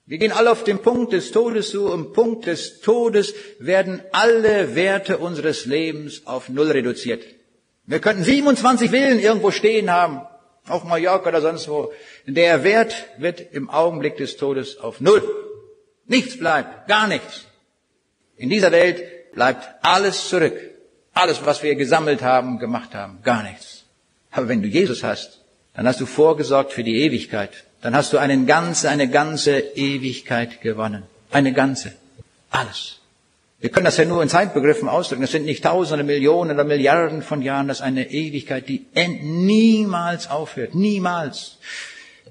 Wir gehen alle auf den Punkt des Todes zu. Im Punkt des Todes werden alle Werte unseres Lebens auf Null reduziert. Wir könnten 27 Villen irgendwo stehen haben, auf Mallorca oder sonst wo. Der Wert wird im Augenblick des Todes auf Null. Nichts bleibt, gar nichts. In dieser Welt bleibt alles zurück. Alles, was wir gesammelt haben, gemacht haben, gar nichts. Aber wenn du Jesus hast, dann hast du vorgesorgt für die Ewigkeit. Dann hast du eine ganze, eine ganze Ewigkeit gewonnen. Eine ganze. Alles. Wir können das ja nur in Zeitbegriffen ausdrücken. Das sind nicht Tausende, Millionen oder Milliarden von Jahren. Das ist eine Ewigkeit, die niemals aufhört. Niemals.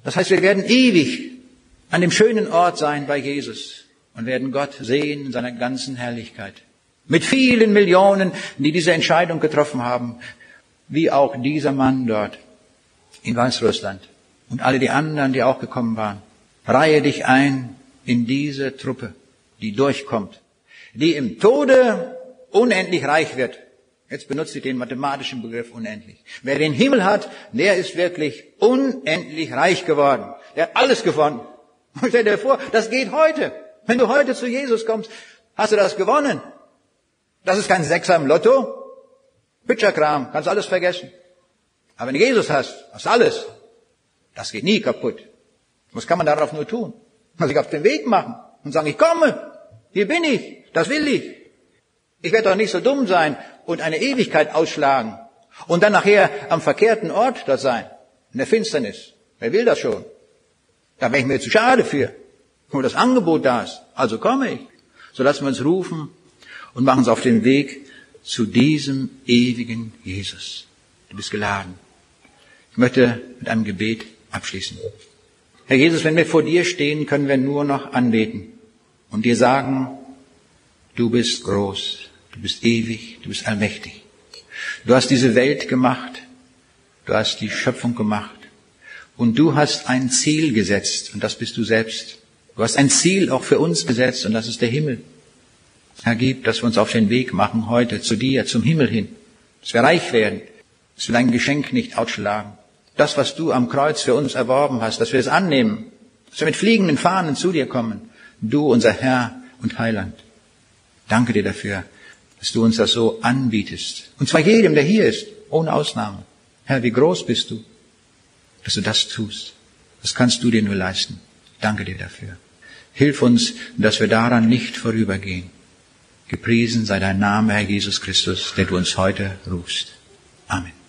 Das heißt, wir werden ewig an dem schönen Ort sein bei Jesus und werden Gott sehen in seiner ganzen Herrlichkeit. Mit vielen Millionen, die diese Entscheidung getroffen haben, wie auch dieser Mann dort in Weißrussland und alle die anderen, die auch gekommen waren. Reihe dich ein in diese Truppe, die durchkommt, die im Tode unendlich reich wird. Jetzt benutze ich den mathematischen Begriff unendlich. Wer den Himmel hat, der ist wirklich unendlich reich geworden. Der hat alles gewonnen. Stell dir vor, das geht heute. Wenn du heute zu Jesus kommst, hast du das gewonnen. Das ist kein Sechser im Lotto. Pitcherkram, kannst alles vergessen. Aber wenn du Jesus hast, hast du alles. Das geht nie kaputt. Was kann man darauf nur tun? Man sich auf den Weg machen und sagen, ich komme, hier bin ich, das will ich. Ich werde doch nicht so dumm sein und eine Ewigkeit ausschlagen und dann nachher am verkehrten Ort da sein, in der Finsternis. Wer will das schon? Da wäre ich mir zu schade für. Nur das Angebot da ist. Also komme ich. So lassen wir uns rufen und machen uns auf den Weg zu diesem ewigen Jesus. Du bist geladen. Ich möchte mit einem Gebet abschließen. Herr Jesus, wenn wir vor dir stehen, können wir nur noch anbeten und dir sagen, du bist groß, du bist ewig, du bist allmächtig. Du hast diese Welt gemacht, du hast die Schöpfung gemacht und du hast ein Ziel gesetzt und das bist du selbst. Du hast ein Ziel auch für uns gesetzt und das ist der Himmel. Herr, gib, dass wir uns auf den Weg machen heute zu dir, zum Himmel hin, dass wir reich werden, dass wir dein Geschenk nicht ausschlagen. Das, was du am Kreuz für uns erworben hast, dass wir es annehmen, dass wir mit fliegenden Fahnen zu dir kommen. Du, unser Herr und Heiland. Danke dir dafür, dass du uns das so anbietest. Und zwar jedem, der hier ist, ohne Ausnahme. Herr, wie groß bist du, dass du das tust. Das kannst du dir nur leisten. Danke dir dafür. Hilf uns, dass wir daran nicht vorübergehen. Gepriesen sei dein Name, Herr Jesus Christus, der du uns heute rufst. Amen.